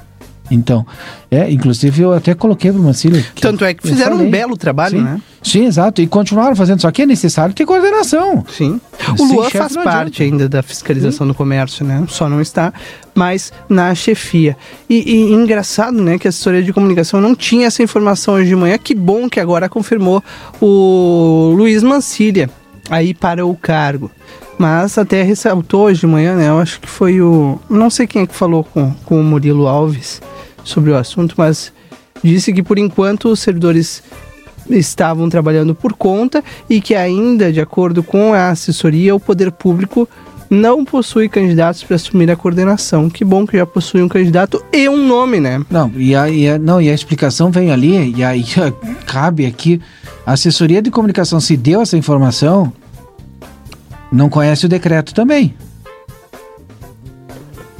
Então, é, inclusive eu até coloquei para o Mancini. Tanto é que fizeram um belo trabalho, Sim. né? Sim, exato. E continuaram fazendo. Só que é necessário ter coordenação. Sim. O Luan faz parte ainda da fiscalização do comércio, né? Só não está mais na chefia. E, e engraçado, né, que a assessoria de comunicação não tinha essa informação hoje de manhã. Que bom que agora confirmou o Luiz Mancilha aí para o cargo. Mas até ressaltou hoje de manhã, né? Eu acho que foi o. Não sei quem é que falou com, com o Murilo Alves sobre o assunto, mas disse que por enquanto os servidores estavam trabalhando por conta e que ainda, de acordo com a assessoria, o poder público não possui candidatos para assumir a coordenação. Que bom que já possui um candidato e um nome, né? Não, e a, e a- não, e a explicação vem ali, e aí *laughs* cabe aqui. A assessoria de comunicação se deu essa informação, não conhece o decreto também.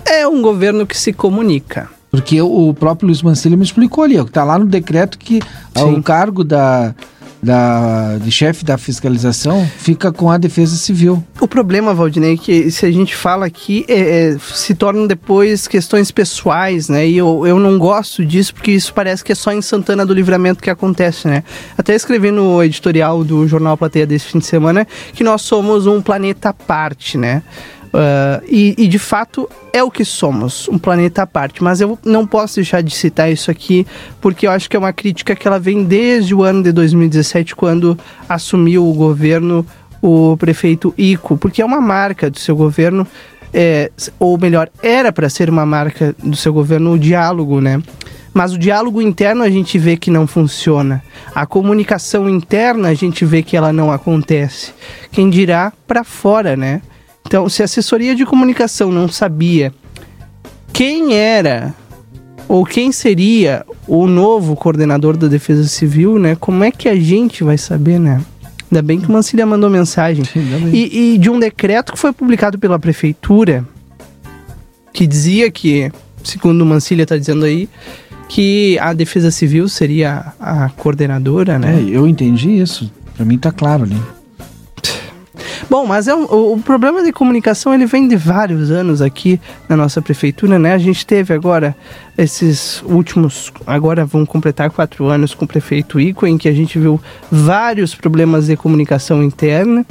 É um governo que se comunica. Porque o próprio Luiz Mancini me explicou ali, ó, que tá lá no decreto que o cargo da, da, de chefe da fiscalização fica com a defesa civil. O problema, Valdinei, é que se a gente fala aqui, é, é, se tornam depois questões pessoais, né? E eu, eu não gosto disso, porque isso parece que é só em Santana do Livramento que acontece, né? Até escrevi no editorial do Jornal Plateia desse fim de semana que nós somos um planeta à parte, né? Ah, e, e, de fato é o que somos, um planeta à parte. Mas eu não posso deixar de citar isso aqui, porque eu acho que é uma crítica que ela vem desde o ano de 2017, quando assumiu o governo o prefeito Ico, porque é uma marca do seu governo, é, ou melhor, era para ser uma marca do seu governo o diálogo, né? Mas o diálogo interno a gente vê que não funciona. A comunicação interna a gente vê que ela não acontece. Quem dirá para fora, né? Então, se a assessoria de comunicação não sabia quem era ou quem seria o novo coordenador da Defesa Civil, né? Como é que a gente vai saber, né? Ainda bem que o Mancilha mandou mensagem. E, e de um decreto que foi publicado pela prefeitura, que dizia que, segundo o Mancilha está dizendo aí, que a Defesa Civil seria a coordenadora, né? É, eu entendi isso. Pra mim tá claro ali. Bom, mas é um- o, o problema de comunicação ele vem de vários anos aqui na nossa prefeitura, né? A gente teve agora esses últimos, agora vão completar quatro anos com o prefeito Ico, em que a gente viu vários problemas de comunicação interna.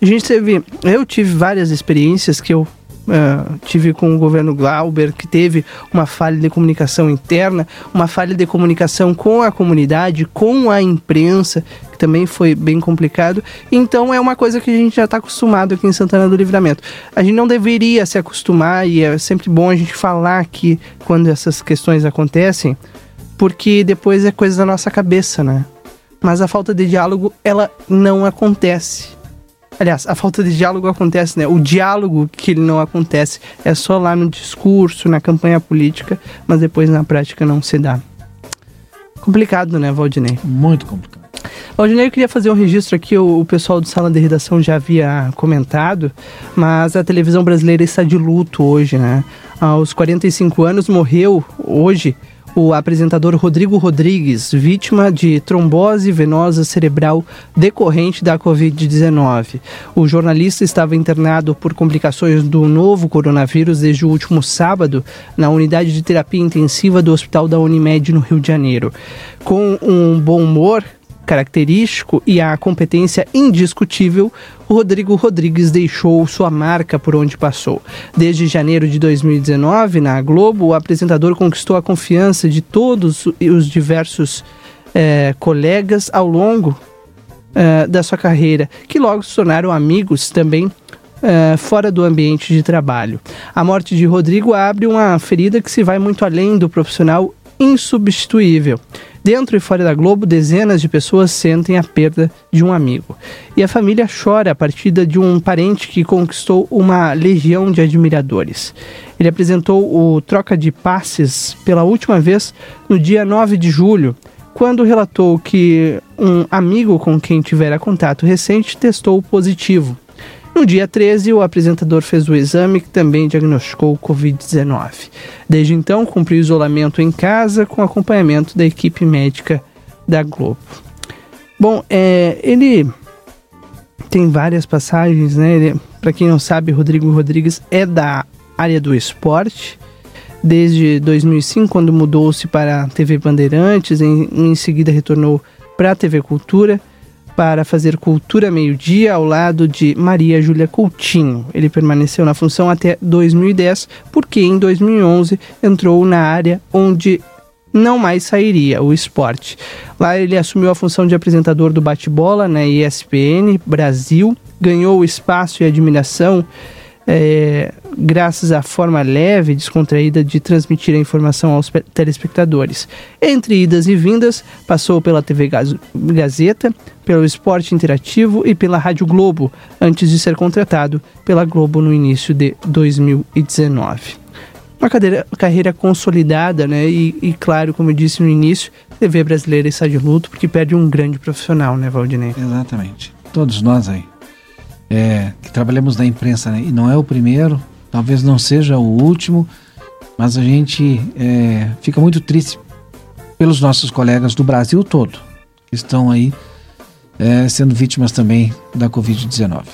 A gente teve, eu tive várias experiências que eu ah, tive com o governo Glauber, que teve uma falha de comunicação interna, uma falha de comunicação com a comunidade, com a imprensa, que também foi bem complicado. Então é uma coisa que a gente já está acostumado aqui em Santana do Livramento. A gente não deveria se acostumar, e é sempre bom a gente falar aqui quando essas questões acontecem, porque depois é coisa da nossa cabeça, né? Mas a falta de diálogo, ela não acontece. Aliás, a falta de diálogo acontece, né? O diálogo que ele não acontece é só lá no discurso, na campanha política, mas depois na prática não se dá. Complicado, né, Valdinei? Muito complicado. Valdinei, eu queria fazer um registro aqui, o, o pessoal do Sala de Redação já havia comentado, mas a televisão brasileira está de luto hoje, né? Aos 45 anos morreu hoje o apresentador Rodrigo Rodrigues, vítima de trombose venosa cerebral decorrente da Covid-19. O jornalista estava internado por complicações do novo coronavírus desde o último sábado na unidade de terapia intensiva do Hospital da Unimed no Rio de Janeiro. Com um bom humor, característico e a competência indiscutível, o Rodrigo Rodrigues deixou sua marca por onde passou. Desde janeiro de 2019, na Globo, o apresentador conquistou a confiança de todos os diversos eh, colegas ao longo eh, da sua carreira, que logo se tornaram amigos também eh, fora do ambiente de trabalho. A morte de Rodrigo abre uma ferida que se vai muito além do profissional insubstituível. Dentro e fora da Globo, dezenas de pessoas sentem a perda de um amigo. E a família chora a partida de um parente que conquistou uma legião de admiradores. Ele apresentou o Troca de Passes pela última vez no dia 9 de julho, quando relatou que um amigo com quem tivera contato recente testou positivo. No dia 13, o apresentador fez o exame que também diagnosticou o Covid-19. Desde então, cumpriu isolamento em casa com acompanhamento da equipe médica da Globo. Bom, é, ele tem várias passagens, né? Para quem não sabe, Rodrigo Rodrigues é da área do esporte. desde 2005, quando mudou-se para a TV Bandeirantes, em, em seguida retornou para a TV Cultura para fazer Cultura Meio-Dia ao lado de Maria Júlia Coutinho. Ele permaneceu na função até 2010, porque em 2011 entrou na área onde não mais sairia, o esporte. Lá ele assumiu a função de apresentador do bate-bola na ESPN Brasil, ganhou espaço e admiração é, graças à forma leve e descontraída de transmitir a informação aos telespectadores. Entre idas e vindas, passou pela TV Gazeta, pelo Esporte Interativo e pela Rádio Globo, antes de ser contratado pela Globo no início de 2019 uma cadeira, carreira consolidada, né? E, e, claro, como eu disse no início, TV brasileira está de luto porque perde um grande profissional, né, Valdinei? Exatamente. Todos nós aí é, que trabalhamos na imprensa, né? E não é o primeiro, talvez não seja o último, mas a gente é, fica muito triste pelos nossos colegas do Brasil todo, que estão aí é, sendo vítimas também da Covid-19.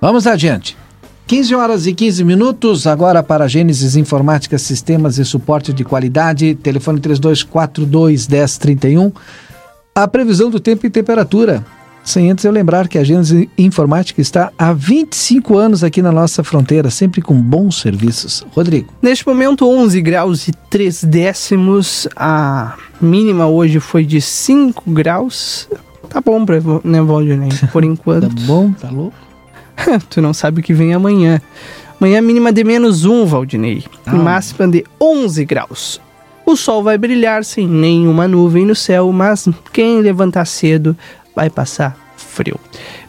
Vamos adiante. 15 horas e 15 minutos, agora para Gênesis Informática, Sistemas e Suporte de Qualidade, telefone 3242 1031. A previsão do tempo e temperatura sem antes eu lembrar que a Gênesis Informática está há 25 anos aqui na nossa fronteira, sempre com bons serviços. Rodrigo. Neste momento, 11 graus e 3 décimos. A mínima hoje foi de 5 graus. Tá bom pra né, Valdinei? Por *laughs* enquanto. tá bom, tá louco? *laughs* tu não sabe o que vem amanhã. Amanhã mínima de menos 1, Valdinei. Ah. Máxima de 11 graus. O sol vai brilhar sem nenhuma nuvem no céu, mas quem levantar cedo vai passar frio.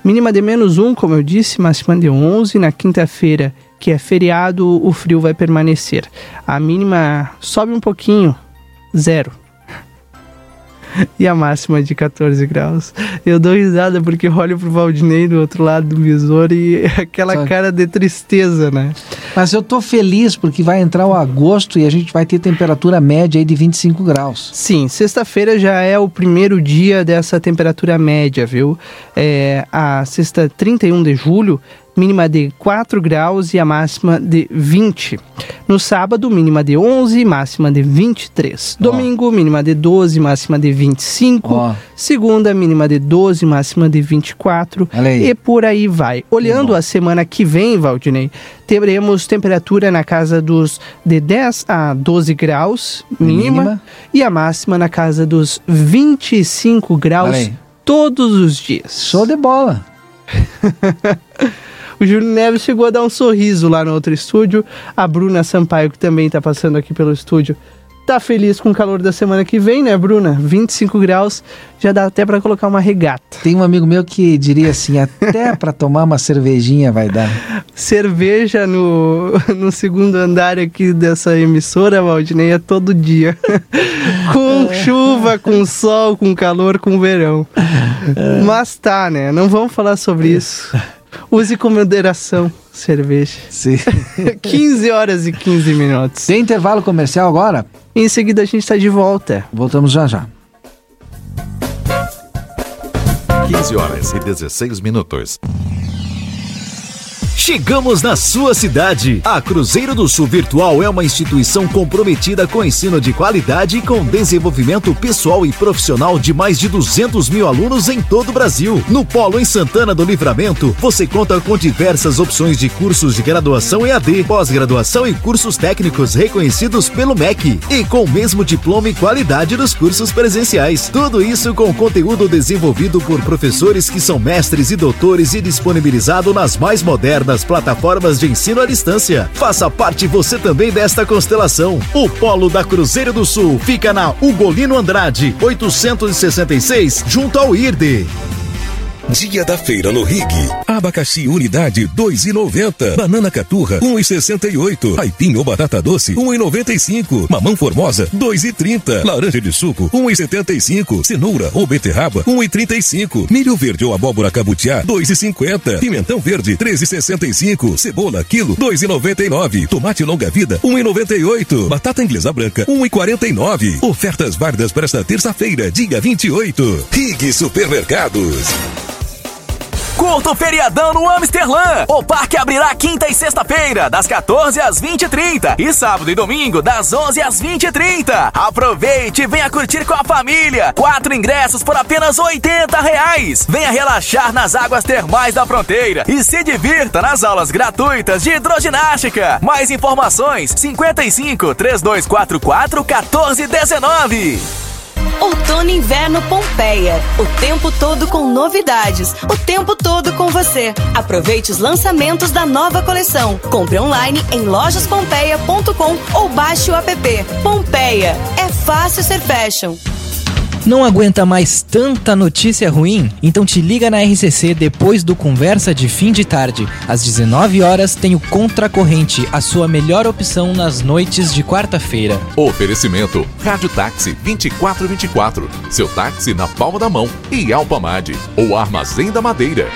Mínima de menos 1, como eu disse, máxima de 11. Na quinta-feira, que é feriado, o frio vai permanecer. A mínima sobe um pouquinho, zero *laughs* e a máxima de 14 graus. Eu dou risada porque olho pro Valdinei do outro lado do visor e *laughs* aquela Só... cara de tristeza, né? Mas eu tô feliz porque vai entrar o agosto e a gente vai ter temperatura média aí de 25 graus. Sim, sexta-feira já é o primeiro dia dessa temperatura média, viu? É, a sexta 31 de julho mínima de 4 graus e a máxima de 20. No sábado, mínima de 11, máxima de 23. Domingo, mínima de 12, máxima de 25. Oh. Segunda, mínima de 12, máxima de 24. E por aí vai. Olhando a semana que vem, Valdinei, teremos temperatura na casa dos de 10 a 12 graus mínima, mínima. e a máxima na casa dos 25 graus todos os dias. Show de bola! *laughs* O Júlio Neves chegou a dar um sorriso lá no outro estúdio. A Bruna Sampaio, que também está passando aqui pelo estúdio, tá feliz com o calor da semana que vem, né, Bruna? 25 graus, já dá até para colocar uma regata. Tem um amigo meu que diria assim, até *laughs* para tomar uma cervejinha vai dar. Cerveja no, *laughs* no segundo andar aqui dessa emissora, Valdinei, é todo dia. *laughs* com chuva, com sol, com calor, com verão. É. Mas tá, né? Não vamos falar sobre isso. Use com moderação cerveja. Sim. *laughs* 15 horas e 15 minutos. Tem intervalo comercial agora? Em seguida a gente está de volta. Voltamos já já. 15 horas e 16 minutos. Chegamos na sua cidade. A Cruzeiro do Sul Virtual é uma instituição comprometida com ensino de qualidade e com desenvolvimento pessoal e profissional de mais de 200 mil alunos em todo o Brasil. No Polo em Santana do Livramento, você conta com diversas opções de cursos de graduação EAD, pós-graduação e cursos técnicos reconhecidos pelo MEC e com o mesmo diploma e qualidade dos cursos presenciais. Tudo isso com conteúdo desenvolvido por professores que são mestres e doutores e disponibilizado nas mais modernas das plataformas de ensino à distância. Faça parte você também desta constelação. O Polo da Cruzeiro do Sul fica na Ugolino Andrade, 866, junto ao IRDE. Dia da feira no Rig. Abacaxi unidade 2,90. Banana caturra 1,68. Aipim ou batata doce 1,95. Mamão formosa 2,30. Laranja de suco 1,75. Cenoura ou beterraba 1,35. Milho verde ou abóbora cabutiá 2,50. Pimentão verde 13,65. Cebola quilo 2,99. Tomate longa vida 1,98. Batata inglesa branca 1,49. Ofertas válidas para esta terça-feira, dia 28. Rig Supermercados. Curto feriadão no Amsterlan. O parque abrirá quinta e sexta-feira, das 14 às 20h30. E, sábado e domingo, das 11 às 20h30. Aproveite e venha curtir com a família. Quatro ingressos por apenas 80 reais. Venha relaxar nas águas termais da fronteira e se divirta nas aulas gratuitas de hidroginástica. Mais informações: 55 3244 1419. Outono e Inverno Pompeia. O tempo todo com novidades. O tempo todo com você. Aproveite os lançamentos da nova coleção. Compre online em lojaspompeia.com ou baixe o app. Pompeia. É fácil ser fashion. Não aguenta mais tanta notícia ruim? Então te liga na RCC depois do Conversa de Fim de Tarde. Às 19 horas tem o Contracorrente, a sua melhor opção nas noites de quarta-feira. Oferecimento Rádio Táxi 2424. Seu táxi na palma da mão. E Alpamade, o Armazém da Madeira.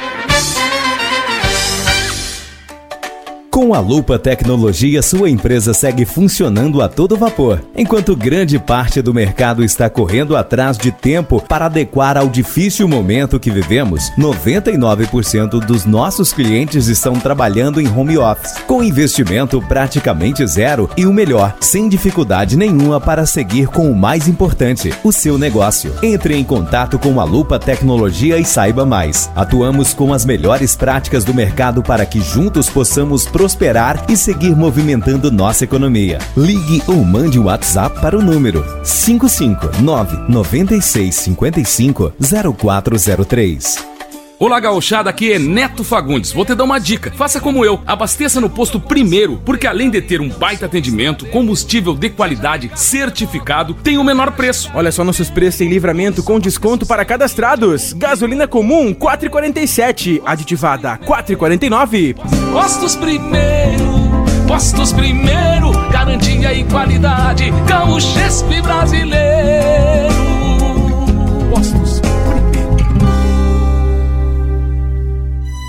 Com a Lupa Tecnologia, sua empresa segue funcionando a todo vapor, enquanto grande parte do mercado está correndo atrás de tempo para adequar ao difícil momento que vivemos. 99% dos nossos clientes estão trabalhando em home office, com investimento praticamente zero e o melhor, sem dificuldade nenhuma para seguir com o mais importante, o seu negócio. Entre em contato com a Lupa Tecnologia e saiba mais. Atuamos com as melhores práticas do mercado para que juntos possamos prosperar e seguir movimentando nossa economia. Ligue ou mande um WhatsApp para o número 559 9655 0403. Olá, gauchada, aqui é Neto Fagundes. Vou te dar uma dica. Faça como eu. Abasteça no posto primeiro, porque além de ter um baita atendimento, combustível de qualidade certificado, tem o menor preço. Olha só nossos preços em livramento com desconto para cadastrados. Gasolina comum 4,47, aditivada 4,49. Postos primeiro, postos primeiro, garantia e qualidade. Gauchespe brasileiro.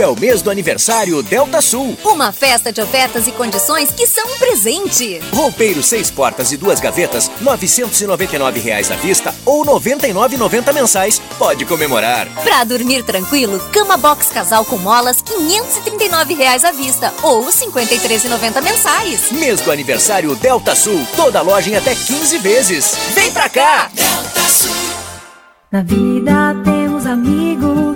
Julho é o mês do aniversário Delta Sul. Uma festa de ofertas e condições que são um presente. Roupeiro seis portas e duas gavetas, 999 reais à vista ou R$ 99,90 mensais. Pode comemorar. Pra dormir tranquilo, cama box casal com molas, 539 reais à vista ou R$ 53,90 mensais. Mês do aniversário Delta Sul. Toda loja em até 15 vezes. Vem pra cá! Delta Sul. Na vida temos amigos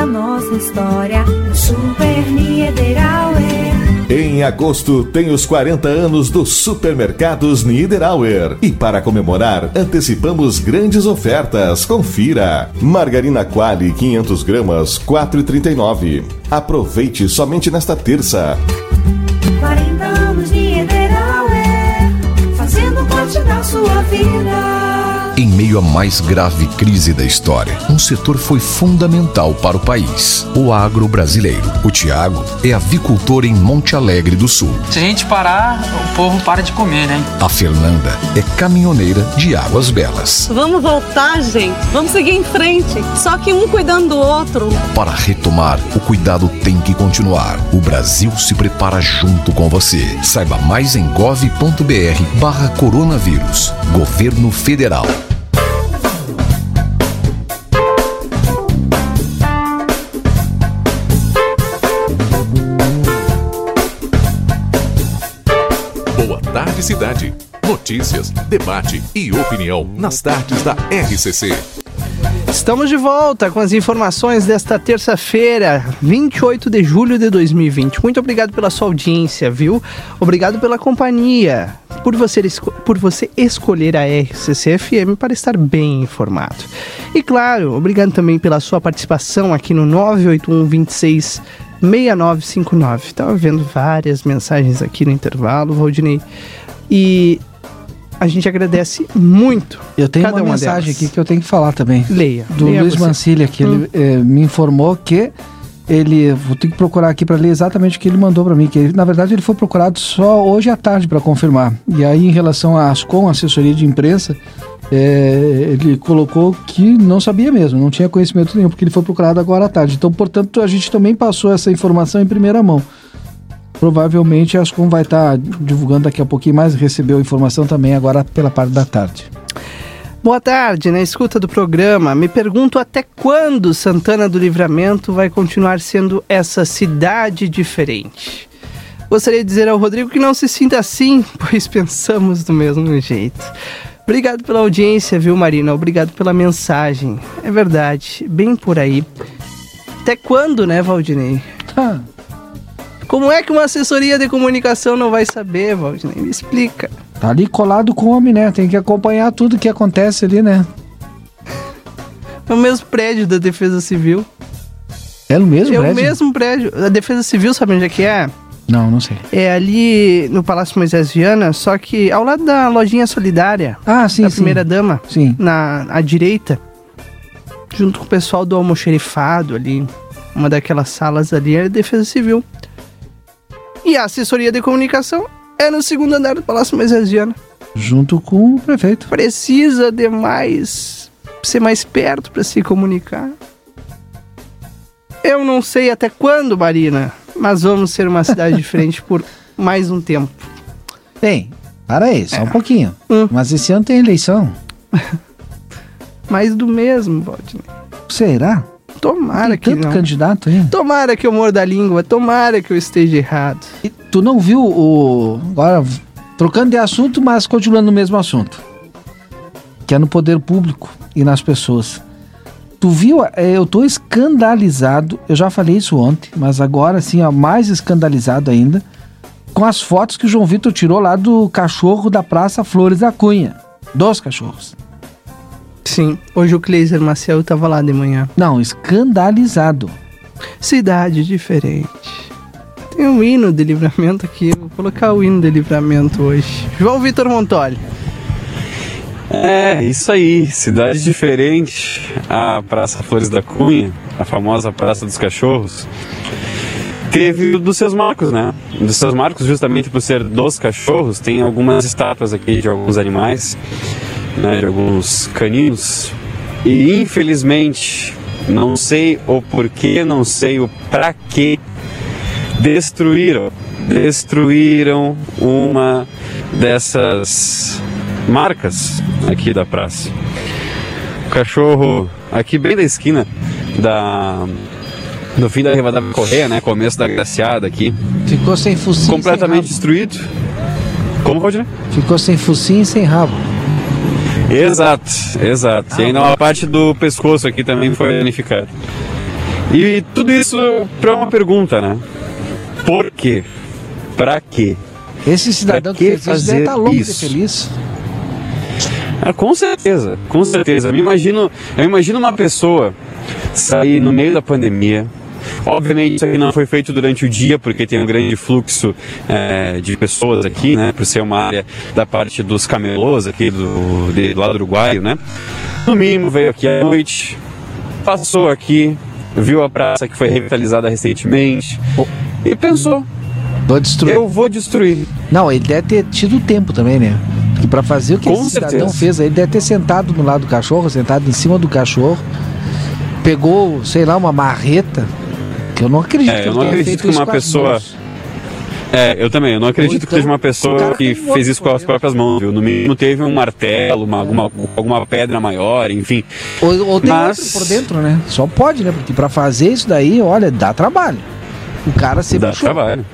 da nossa história. O Super Niederauer. Em agosto tem os 40 anos dos supermercados Niederauer. E para comemorar, antecipamos grandes ofertas. Confira. Margarina Quali 500 gramas, 4,39. Aproveite somente nesta terça. 40 anos Niederauer. Fazendo parte da sua vida. Em meio à mais grave crise da história, um setor foi fundamental para o país: o agro brasileiro. O Tiago é avicultor em Monte Alegre do Sul. Se a gente parar, o povo para de comer, né? A Fernanda é caminhoneira de Águas Belas. Vamos voltar, gente. Vamos seguir em frente. Só que um cuidando do outro. Para retomar, o cuidado tem que continuar. O Brasil se prepara junto com você. Saiba mais em gov.br/barra coronavírus. Governo Federal. Boa tarde, cidade. Notícias, debate e opinião nas tardes da RCC. Estamos de volta com as informações desta terça-feira, 28 de julho de 2020. Muito obrigado pela sua audiência, viu? Obrigado pela companhia, por você, por você escolher a RCC-FM para estar bem informado. E claro, obrigado também pela sua participação aqui no 981 26 6959. Estava vendo várias mensagens aqui no intervalo, Valdinei. E a gente agradece muito. Eu tenho cada uma mensagem delas. aqui que eu tenho que falar também. Leia. Do Leia Luiz você. Mancilha, que Hum. ele eh, me informou que ele. Vou ter que procurar aqui para ler exatamente o que ele mandou para mim. Que ele- na verdade ele foi procurado só hoje à tarde para confirmar. E aí, em relação à Ascom, assessoria de imprensa, eh, ele colocou que não sabia mesmo, não tinha conhecimento nenhum, porque ele foi procurado agora à tarde. Então, portanto, a gente também passou essa informação em primeira mão. Provavelmente a Ascom vai estar divulgando daqui a pouquinho mais, recebeu a informação também agora pela parte da tarde. Boa tarde, na escuta do programa. Me pergunto até quando Santana do Livramento vai continuar sendo essa cidade diferente. Gostaria de dizer ao Rodrigo que não se sinta assim, *laughs* pois pensamos do mesmo jeito. Obrigado pela audiência, viu, Marina? Obrigado pela mensagem. É verdade, bem por aí. Até quando, né, Valdinei? Como é que uma assessoria de comunicação não vai saber, Valdinei? Me explica. Tá ali colado com o homem, né? Tem que acompanhar tudo que acontece ali, né? É o mesmo prédio da Defesa Civil. É o mesmo é prédio? o mesmo prédio. A Defesa Civil, sabe onde é que é? Não, não sei. É ali no Palácio Moisés Viana, só que ao lado da lojinha solidária. Ah, sim, Da sim. primeira dama. Sim. Na à direita. Junto com o pessoal do almoxerifado ali. Uma daquelas salas ali é a Defesa Civil. E a assessoria de comunicação é no segundo andar do Palácio Viana. Junto com o prefeito. Precisa de mais. ser mais perto para se comunicar. Eu não sei até quando, Marina, mas vamos ser uma cidade diferente *laughs* por mais um tempo. Bem, para aí, só um É. pouquinho. Hum. Mas esse ano tem eleição. *laughs* Mais do mesmo, Valdinei. Será? Tomara Tem que tanto não. candidato aí. Tomara que eu morda a língua, tomara que eu esteja errado. E tu não viu o. Agora, trocando de assunto, mas continuando no mesmo assunto. Que é no poder público e nas pessoas. Tu viu? É, Eu tô escandalizado. Eu já falei isso ontem, mas agora sim, ó, mais escandalizado ainda. Com as fotos que o João Vitor tirou lá do cachorro da Praça Flores da Cunha. Dos cachorros. Sim, hoje o Kleiser Maciel tava lá de manhã. Não, escandalizado. Cidade diferente. Tem um hino de livramento aqui, vou colocar o hino de livramento hoje. João Vitor Montoli. É, isso aí, cidade diferente. A Praça Flores da Cunha, a famosa Praça dos Cachorros, teve dos seus marcos, né? Dos seus marcos, justamente por ser dos cachorros, tem algumas estátuas aqui de alguns animais, né? De alguns caninos. E infelizmente, não sei o porquê, não sei o pra quê, destruíram, destruíram uma dessas marcas aqui da praça. O cachorro aqui bem da esquina da do fim da Rivadavia Correia, né, começo da Graciada aqui, Ficou sem focinho. completamente sem destruído. Como rabo. Ficou sem focinho e sem rabo. Exato, exato. E ainda uma parte do pescoço aqui também foi danificada. E tudo isso para uma pergunta, né? Por quê? Pra quê? Esse cidadão que que fez isso deve fazer estar louco de isso? feliz. Ah, com certeza, com certeza. Eu imagino, eu imagino uma pessoa sair no meio da pandemia. Obviamente isso aqui não foi feito durante o dia, porque tem um grande fluxo eh, de pessoas aqui, né? Por ser uma área da parte dos camelôs aqui do, de, do lado uruguaio, né? No mínimo veio aqui à noite, passou aqui, viu a praça que foi revitalizada recentemente e pensou, Vou destruir. eu vou destruir. Não, ele deve ter tido tempo também, né? Porque pra fazer o que Com esse cidadão certeza. fez, aí, ele deve ter sentado no lado do cachorro, sentado em cima do cachorro, pegou, sei lá, uma marreta, que eu não acredito É, que eu não acredito que uma pessoa- mãos. É, eu também. Eu não acredito que então, seja uma pessoa que fez isso com as próprias mãos, viu? No mínimo teve um martelo, uma, alguma, alguma pedra maior, enfim. Ou, ou tem Mas- outro por dentro, né? Só pode, né? Porque pra fazer isso daí, olha, dá trabalho. O cara se Dá puxou. trabalho.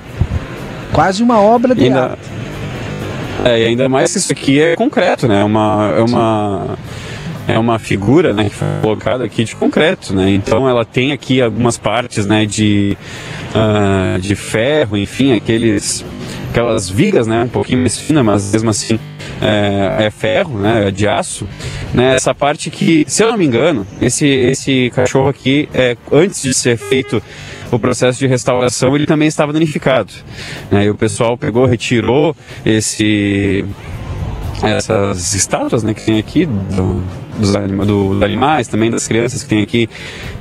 Quase uma obra de ainda, arte. é, e ainda mais que isso aqui é concreto, né? É uma, é uma, é uma figura, né, que foi colocada aqui de concreto, né? Então ela tem aqui algumas partes, né, de ah, de ferro, enfim, aqueles aquelas vigas, né, um pouquinho mais fina, mas mesmo assim é, é ferro, né, é de aço, né? Essa parte que, se eu não me engano, esse esse cachorro aqui, é, antes de ser feito o processo de restauração, ele também estava danificado, né? E o pessoal pegou, retirou esse essas estátuas né, que tem aqui do, dos, anima, do, dos animais, também das crianças que tem aqui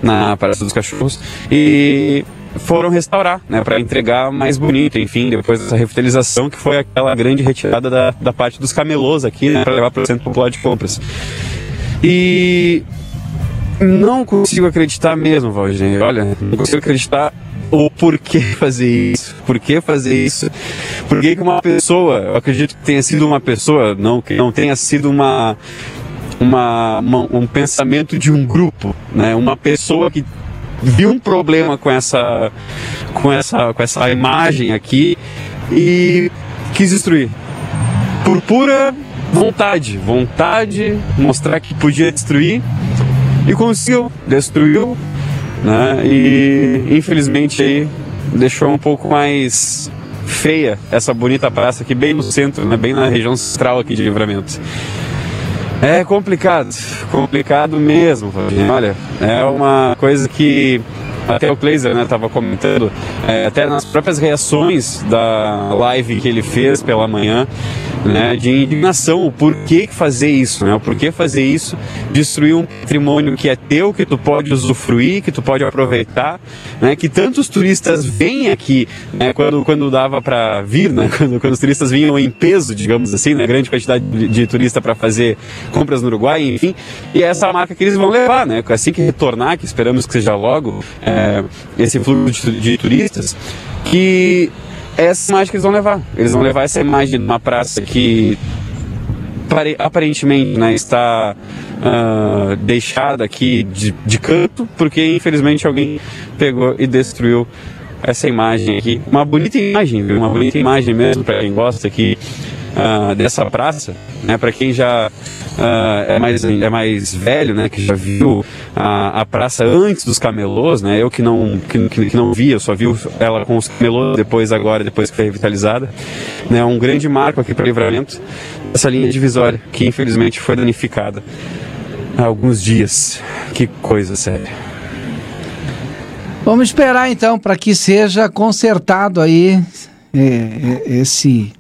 na Praça dos Cachorros e foram restaurar, né, para entregar mais bonito, enfim, depois dessa revitalização que foi aquela grande retirada da, da parte dos camelôs aqui, né, para levar para o centro popular de compras. E não consigo acreditar mesmo, Valdir. Olha, não consigo acreditar o porquê fazer isso, por que fazer isso, por que uma pessoa, eu acredito que tenha sido uma pessoa, não que não tenha sido uma, uma, uma um pensamento de um grupo, né? Uma pessoa que viu um problema com essa com essa com essa imagem aqui e quis destruir por pura vontade, vontade, mostrar que podia destruir e conseguiu, destruiu, né? E infelizmente aí deixou um pouco mais feia essa bonita praça aqui bem no centro, né? Bem na região central aqui de Livramento. É complicado, complicado mesmo, Olha, é uma coisa que até o Kleiser né, estava comentando, é, até nas próprias reações da live que ele fez pela manhã, né, de indignação, o porquê fazer isso, né, o porquê fazer isso, destruir um patrimônio que é teu, que tu pode usufruir, que tu pode aproveitar, né, que tantos turistas vêm aqui, né, quando, quando dava para vir, né, *laughs* quando, quando os turistas vinham em peso, digamos assim, né, grande quantidade de, de turista para fazer compras no Uruguai, enfim, e é essa marca que eles vão levar, né, assim que retornar, que esperamos que seja logo, é, esse fluxo de, de turistas, que essa imagem que eles vão levar. Eles vão levar essa imagem de uma praça que aparentemente né, está uh, deixada aqui de, de canto, porque infelizmente alguém pegou e destruiu essa imagem aqui. Uma bonita imagem, viu? uma bonita imagem mesmo para quem gosta aqui uh, dessa praça, né? para quem já uh, é, mais, é mais velho, né, que já viu a, a praça antes dos camelôs, né, eu que não, que, que não vi, eu só vi ela com os camelôs depois agora, depois que foi revitalizada, né, um grande marco aqui para livramento, essa linha divisória, que infelizmente foi danificada há alguns dias. Que coisa séria. Vamos esperar então para que seja consertado aí é, é, esse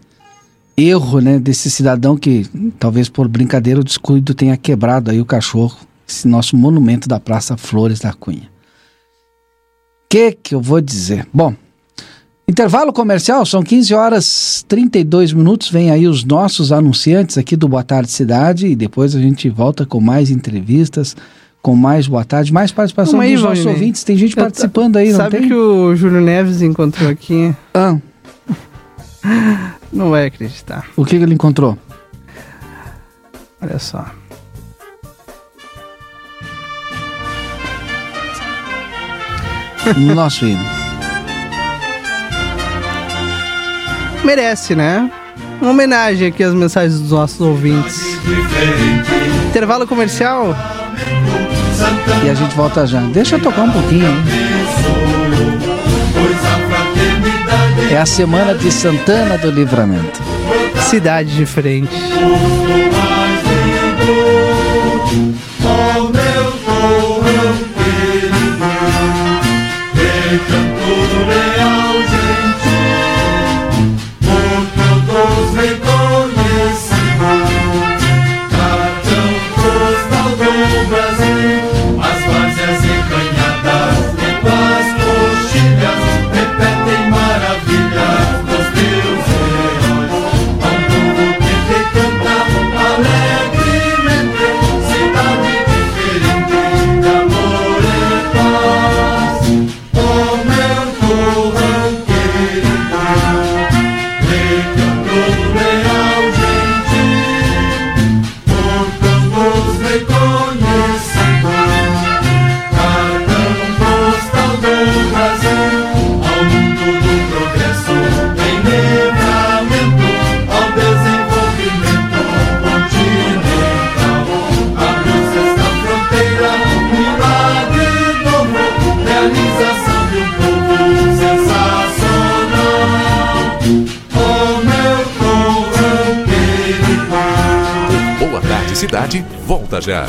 erro, né, desse cidadão que talvez por brincadeira ou descuido tenha quebrado aí o cachorro, esse nosso monumento da Praça Flores da Cunha. Que que eu vou dizer? Bom, intervalo comercial, são 15 horas 32 minutos, vem aí os nossos anunciantes aqui do Boa Tarde Cidade e depois a gente volta com mais entrevistas, com mais Boa Tarde, mais participação aí, dos nossos ouvintes, tem gente Eu- participando aí, não Sabe tem? que o Júlio Neves encontrou aqui? Ah. Não vai acreditar. O que, que ele encontrou? Olha só. No *laughs* nosso hino. Merece, né? Uma homenagem aqui às mensagens dos nossos ouvintes. Intervalo comercial? E a gente volta já. Deixa eu tocar um pouquinho. hein? É a semana de Santana do Livramento. Cidade diferente. Ó já.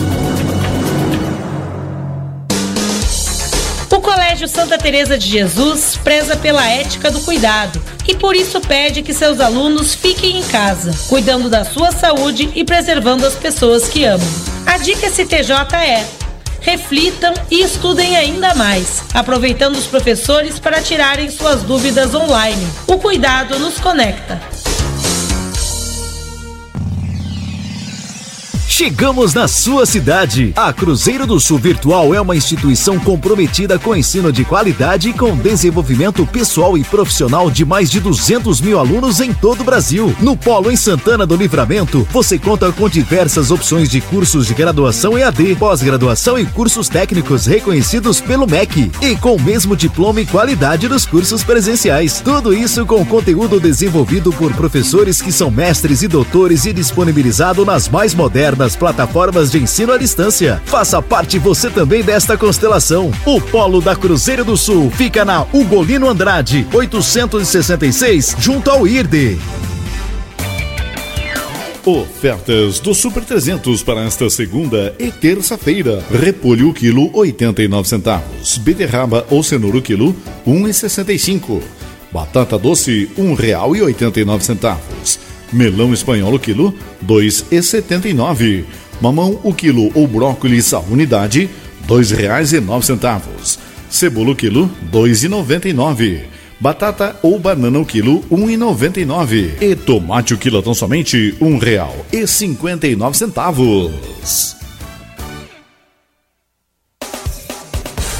O Colégio Santa Teresa de Jesus preza pela ética do cuidado e por isso pede que seus alunos fiquem em casa, cuidando da sua saúde e preservando as pessoas que amam. A dica STJ é: reflitam e estudem ainda mais, aproveitando os professores para tirarem suas dúvidas online. O cuidado nos conecta. Chegamos na sua cidade. A Cruzeiro do Sul Virtual é uma instituição comprometida com ensino de qualidade e com desenvolvimento pessoal e profissional de mais de 200 mil alunos em todo o Brasil. No Polo em Santana do Livramento, você conta com diversas opções de cursos de graduação EAD, pós-graduação e cursos técnicos reconhecidos pelo MEC e com o mesmo diploma e qualidade dos cursos presenciais. Tudo isso com conteúdo desenvolvido por professores que são mestres e doutores e disponibilizado nas mais modernas plataformas de ensino à distância. Faça parte você também desta constelação. O Polo da Cruzeiro do Sul fica na Ugolino Andrade, 866, junto ao IRDE. Ofertas do Super 300 para esta segunda e terça-feira. Repolho quilo 89 centavos. Beterraba ou cenoura quilo 1,65. Batata doce um real e 89 centavos. Melão espanhol o quilo, R$ 2,79. Mamão o quilo ou brócolis a unidade, R$ 2,09. Cebola o quilo, R$ 2,99. Batata ou banana o quilo, R$ 1,99. E tomate o quilo tão somente R$ 1,59.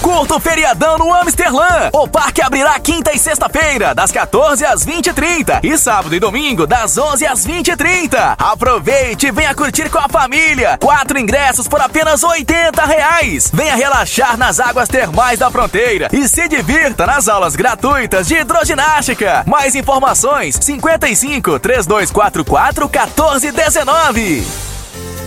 Curta o feriadão no Amsterlan. O parque abrirá quinta e sexta-feira, das 14 às 20h30 e sábado e domingo, das 11 às 20h30. Aproveite e venha curtir com a família. Quatro ingressos por apenas 80 reais. Venha relaxar nas águas termais da fronteira e se divirta nas aulas gratuitas de hidroginástica. Mais informações: 55 3244 1419.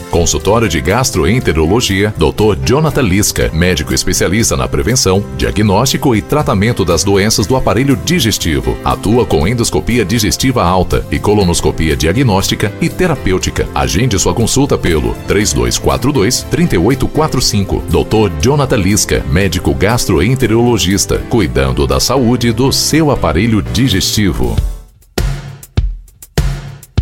Consultório de Gastroenterologia, Dr. Jonathan Lisca, médico especialista na prevenção, diagnóstico e tratamento das doenças do aparelho digestivo. Atua com endoscopia digestiva alta e colonoscopia diagnóstica e terapêutica. Agende sua consulta pelo 3242 3845. Dr. Jonathan Lisca, médico gastroenterologista, cuidando da saúde do seu aparelho digestivo.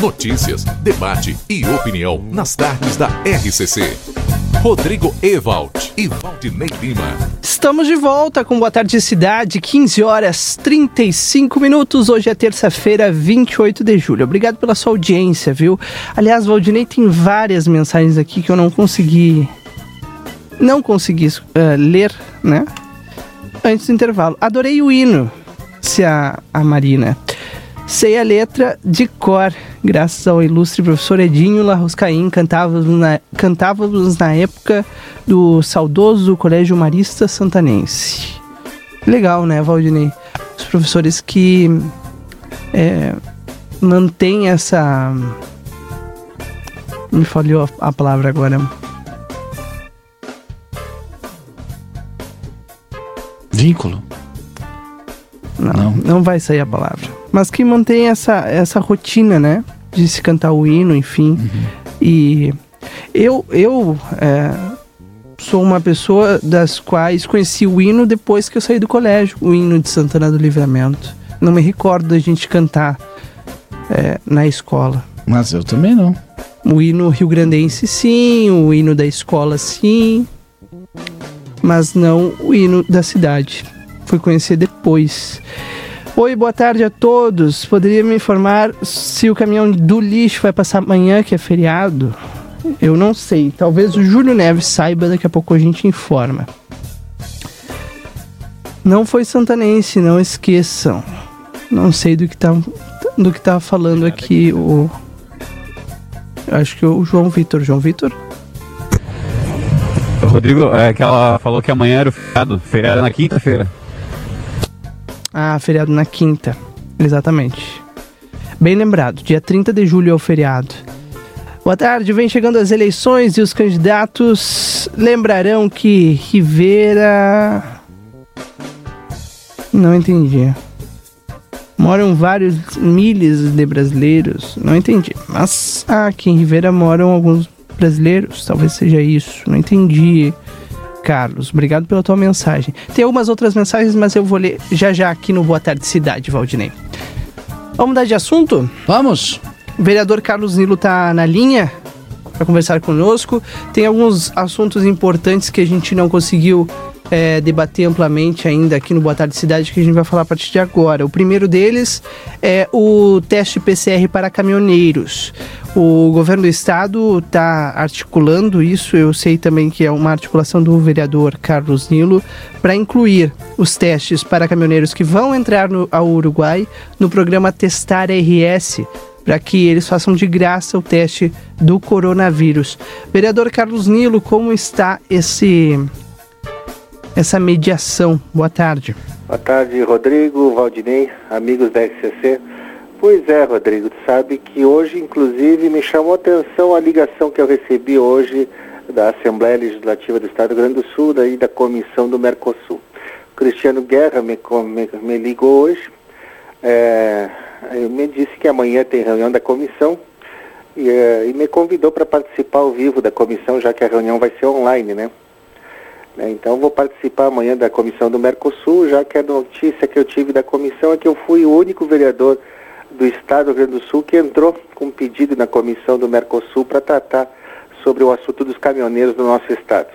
Notícias, debate e opinião nas tardes da RCC. Rodrigo Ewald e Valdinei Lima. Estamos de volta com Boa Tarde Cidade, 15 horas 35 minutos. Hoje é terça-feira, 28 de julho. Obrigado pela sua audiência, viu? Aliás, Valdinei tem várias mensagens aqui que eu não consegui. Não consegui uh, ler, né? Antes do intervalo. Adorei o hino, se a, a Marina. Sei a letra de cor, graças ao ilustre professor Edinho Larruscaim, cantávamos na, cantávamos na época do saudoso Colégio Marista Santanense. Legal, né, Valdinei? Os professores que é, mantêm essa. Me falhou a palavra agora. Vínculo. Não, não, não vai sair a palavra. Mas que mantém essa, essa rotina, né? De se cantar o hino, enfim. Uhum. E eu, eu é, sou uma pessoa das quais conheci o hino depois que eu saí do colégio, o hino de Santana do Livramento. Não me recordo da gente cantar é, na escola. Mas eu também não. O hino rio-grandense, sim. O hino da escola, sim. Mas não o hino da cidade. Fui conhecer depois. Oi, boa tarde a todos. Poderia me informar se o caminhão do lixo vai passar amanhã, que é feriado? Eu não sei. Talvez o Júlio Neves saiba, daqui a pouco a gente informa. Não foi santanense, não esqueçam. Não sei do que tá, do que tá falando aqui o Acho que o João Vitor. João Vitor? Rodrigo, é que ela falou que amanhã era o feriado. Feriado na quinta-feira. Ah, feriado na quinta. Exatamente. Bem lembrado, dia 30 de julho é o feriado. Boa tarde, vem chegando as eleições e os candidatos lembrarão que Rivera. Não entendi. Moram vários milhas de brasileiros. Não entendi. Mas ah, aqui em Rivera moram alguns brasileiros. Talvez seja isso. Não entendi. Carlos, obrigado pela tua mensagem. Tem algumas outras mensagens, mas eu vou ler já já aqui no Boa Tarde Cidade, Valdinei. Vamos mudar de assunto? Vamos. O vereador Carlos Nilo está na linha para conversar conosco. Tem alguns assuntos importantes que a gente não conseguiu é, debater amplamente ainda aqui no Boa Tarde Cidade que a gente vai falar a partir de agora. O primeiro deles é o teste PCR para caminhoneiros. O governo do estado está articulando isso, eu sei também que é uma articulação do vereador Carlos Nilo, para incluir os testes para caminhoneiros que vão entrar no, ao Uruguai no programa Testar RS, para que eles façam de graça o teste do coronavírus. Vereador Carlos Nilo, como está esse essa mediação? Boa tarde. Boa tarde, Rodrigo, Valdinei, amigos da RCC. Pois é, Rodrigo, sabe que hoje, inclusive, me chamou a atenção a ligação que eu recebi hoje da Assembleia Legislativa do Estado do Rio Grande do Sul, daí da comissão do Mercosul. O Cristiano Guerra me, me, me ligou hoje, é, me disse que amanhã tem reunião da comissão e, é, e me convidou para participar ao vivo da comissão, já que a reunião vai ser online, né? É, então vou participar amanhã da comissão do Mercosul, já que a notícia que eu tive da comissão é que eu fui o único vereador do Estado do Rio Grande do Sul que entrou com um pedido na comissão do Mercosul para tratar sobre o assunto dos caminhoneiros no nosso estado.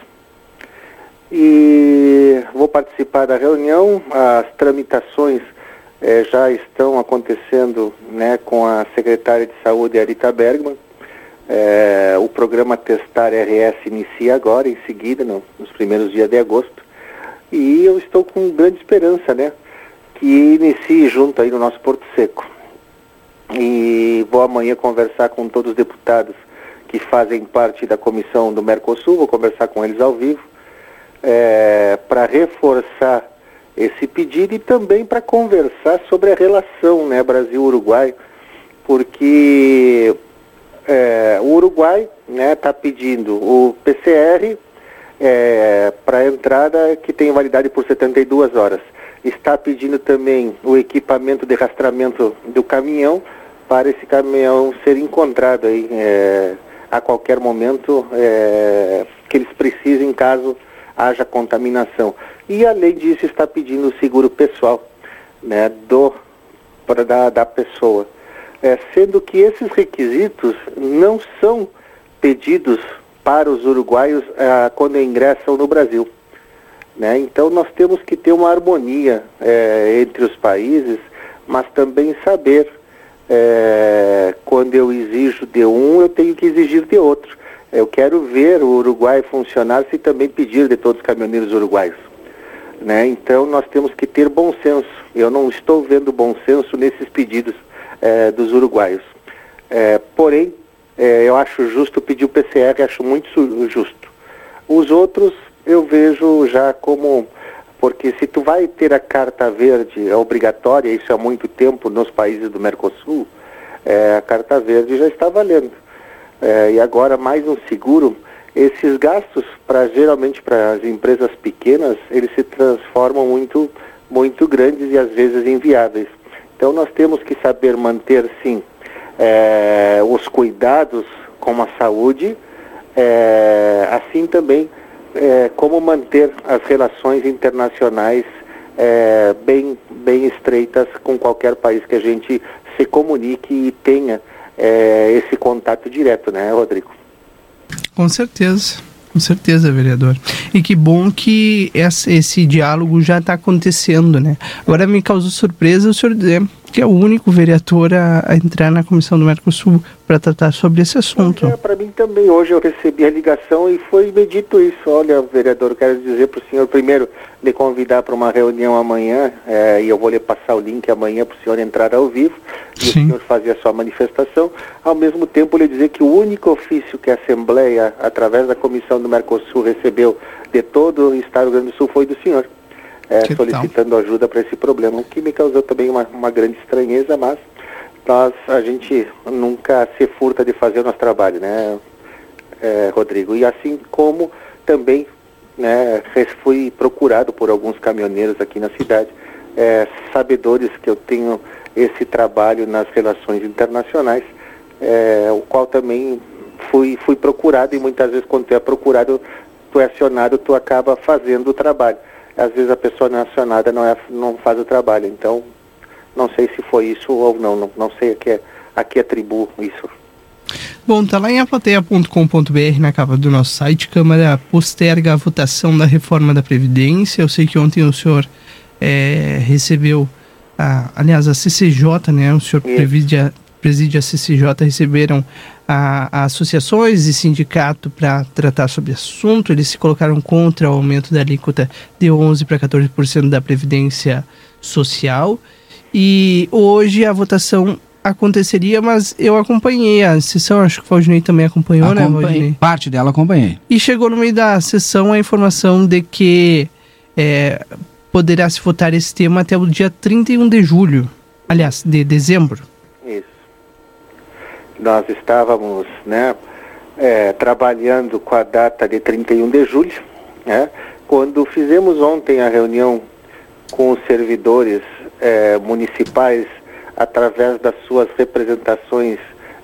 E vou participar da reunião, as tramitações eh, já estão acontecendo né, com a secretária de Saúde, Arita Bergman. Eh, o programa Testar RS inicia agora, em seguida, no, nos primeiros dias de agosto. E eu estou com grande esperança, né? Que inicie junto aí no nosso Porto Seco. E vou amanhã conversar com todos os deputados que fazem parte da comissão do Mercosul, vou conversar com eles ao vivo, é, para reforçar esse pedido e também para conversar sobre a relação né, Brasil-Uruguai, porque é, o Uruguai está né, tá pedindo o PCR é, para entrada que tem validade por 72 horas. Está pedindo também o equipamento de rastreamento do caminhão para esse caminhão ser encontrado aí é, a qualquer momento é, que eles precisem caso haja contaminação. E além disso está pedindo o seguro pessoal né, do, para da, da pessoa. É, sendo que esses requisitos não são pedidos para os uruguaios é, quando ingressam no Brasil. Né? Então nós temos que ter uma harmonia é, entre os países, mas também saber é, quando eu exijo de um, eu tenho que exigir de outro. Eu quero ver o Uruguai funcionar se também pedir de todos os caminhoneiros uruguaios. Né? Então nós temos que ter bom senso. Eu não estou vendo bom senso nesses pedidos é, dos uruguaios. É, porém, é, eu acho justo pedir o PCR, acho muito justo. Os outros eu vejo já como porque se tu vai ter a carta verde é obrigatória, isso há muito tempo nos países do Mercosul, é, a carta verde já está valendo. É, e agora mais um seguro, esses gastos para geralmente para as empresas pequenas, eles se transformam muito muito grandes e às vezes inviáveis. Então nós temos que saber manter sim é, os cuidados com a saúde, é, assim também é, como manter as relações internacionais é, bem, bem estreitas com qualquer país que a gente se comunique e tenha é, esse contato direto, né, Rodrigo? Com certeza. Com certeza, vereador. E que bom que esse, diálogo já está acontecendo, né? Agora me causou surpresa o senhor dizer que é o único vereador a, a entrar na comissão do Mercosul para tratar sobre esse assunto. É, para mim também. Hoje eu recebi a ligação e foi me dito isso. Olha, vereador, eu quero dizer para o senhor, primeiro, lhe convidar para uma reunião amanhã, é, e eu vou lhe passar o link amanhã para o senhor entrar ao vivo e o senhor fazer a sua manifestação. Ao mesmo tempo, lhe dizer que o único ofício que a Assembleia, através da comissão do Mercosul, recebeu de todo o Estado do Rio Grande do Sul foi do senhor é, solicitando ajuda para esse problema, o que me causou também uma, uma grande estranheza, mas nós, a gente nunca se furta de fazer o nosso trabalho, né, é, Rodrigo? E assim como também né, fui procurado por alguns caminhoneiros aqui na cidade, é, sabedores que eu tenho esse trabalho nas relações internacionais, é, o qual também fui, fui procurado e muitas vezes quando tu é procurado, tu é acionado, tu acaba fazendo o trabalho às vezes a pessoa não é acionada não, é, não faz o trabalho. Então, não sei se foi isso ou não, não, não sei a que, a que atribuo isso. Bom, tá lá em aplateia.com.br na capa do nosso site. Câmara posterga a votação da reforma da Previdência. Eu sei que ontem o senhor é, recebeu, a, aliás, a CCJ, né? O senhor preside preside a CCJ receberam a, a associações e sindicato para tratar sobre o assunto. Eles se colocaram contra o aumento da alíquota de 11% para 14% da Previdência Social. E hoje a votação aconteceria, mas eu acompanhei a sessão, acho que o Valdinei também acompanhou, né, Valdinei? Parte dela acompanhei. E chegou no meio da sessão a informação de que é, poderá se votar esse tema até o dia 31 de julho, aliás, de dezembro. Nós estávamos né, é, trabalhando com a data de 31 de julho, né, quando fizemos ontem a reunião com os servidores é, municipais através das suas representações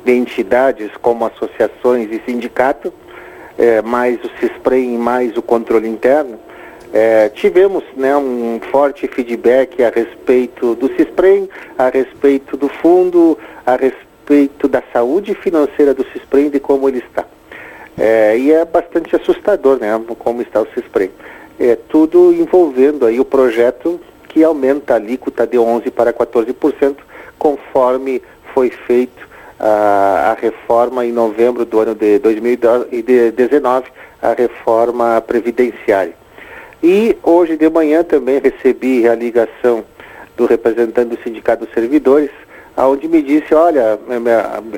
de entidades como associações e sindicato, é, mais o CISPREM mais o controle interno, é, tivemos né, um forte feedback a respeito do CISPREM, a respeito do fundo, a respeito da saúde financeira do CISPREM e como ele está. É, e é bastante assustador né, como está o CISPREM. É tudo envolvendo aí o projeto que aumenta a alíquota de 11% para 14%, conforme foi feito a, a reforma em novembro do ano de 2019, a reforma previdenciária. E hoje de manhã também recebi a ligação do representante do Sindicato dos Servidores, aonde me disse, olha,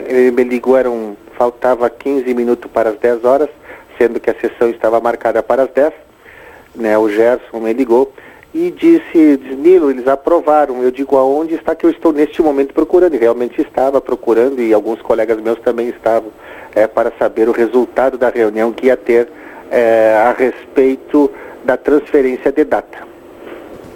ele me ligou, eram, faltava 15 minutos para as 10 horas, sendo que a sessão estava marcada para as 10, né, o Gerson me ligou, e disse, Nilo, eles aprovaram. Eu digo, aonde está que eu estou neste momento procurando? E realmente estava procurando, e alguns colegas meus também estavam, é, para saber o resultado da reunião que ia ter é, a respeito da transferência de data.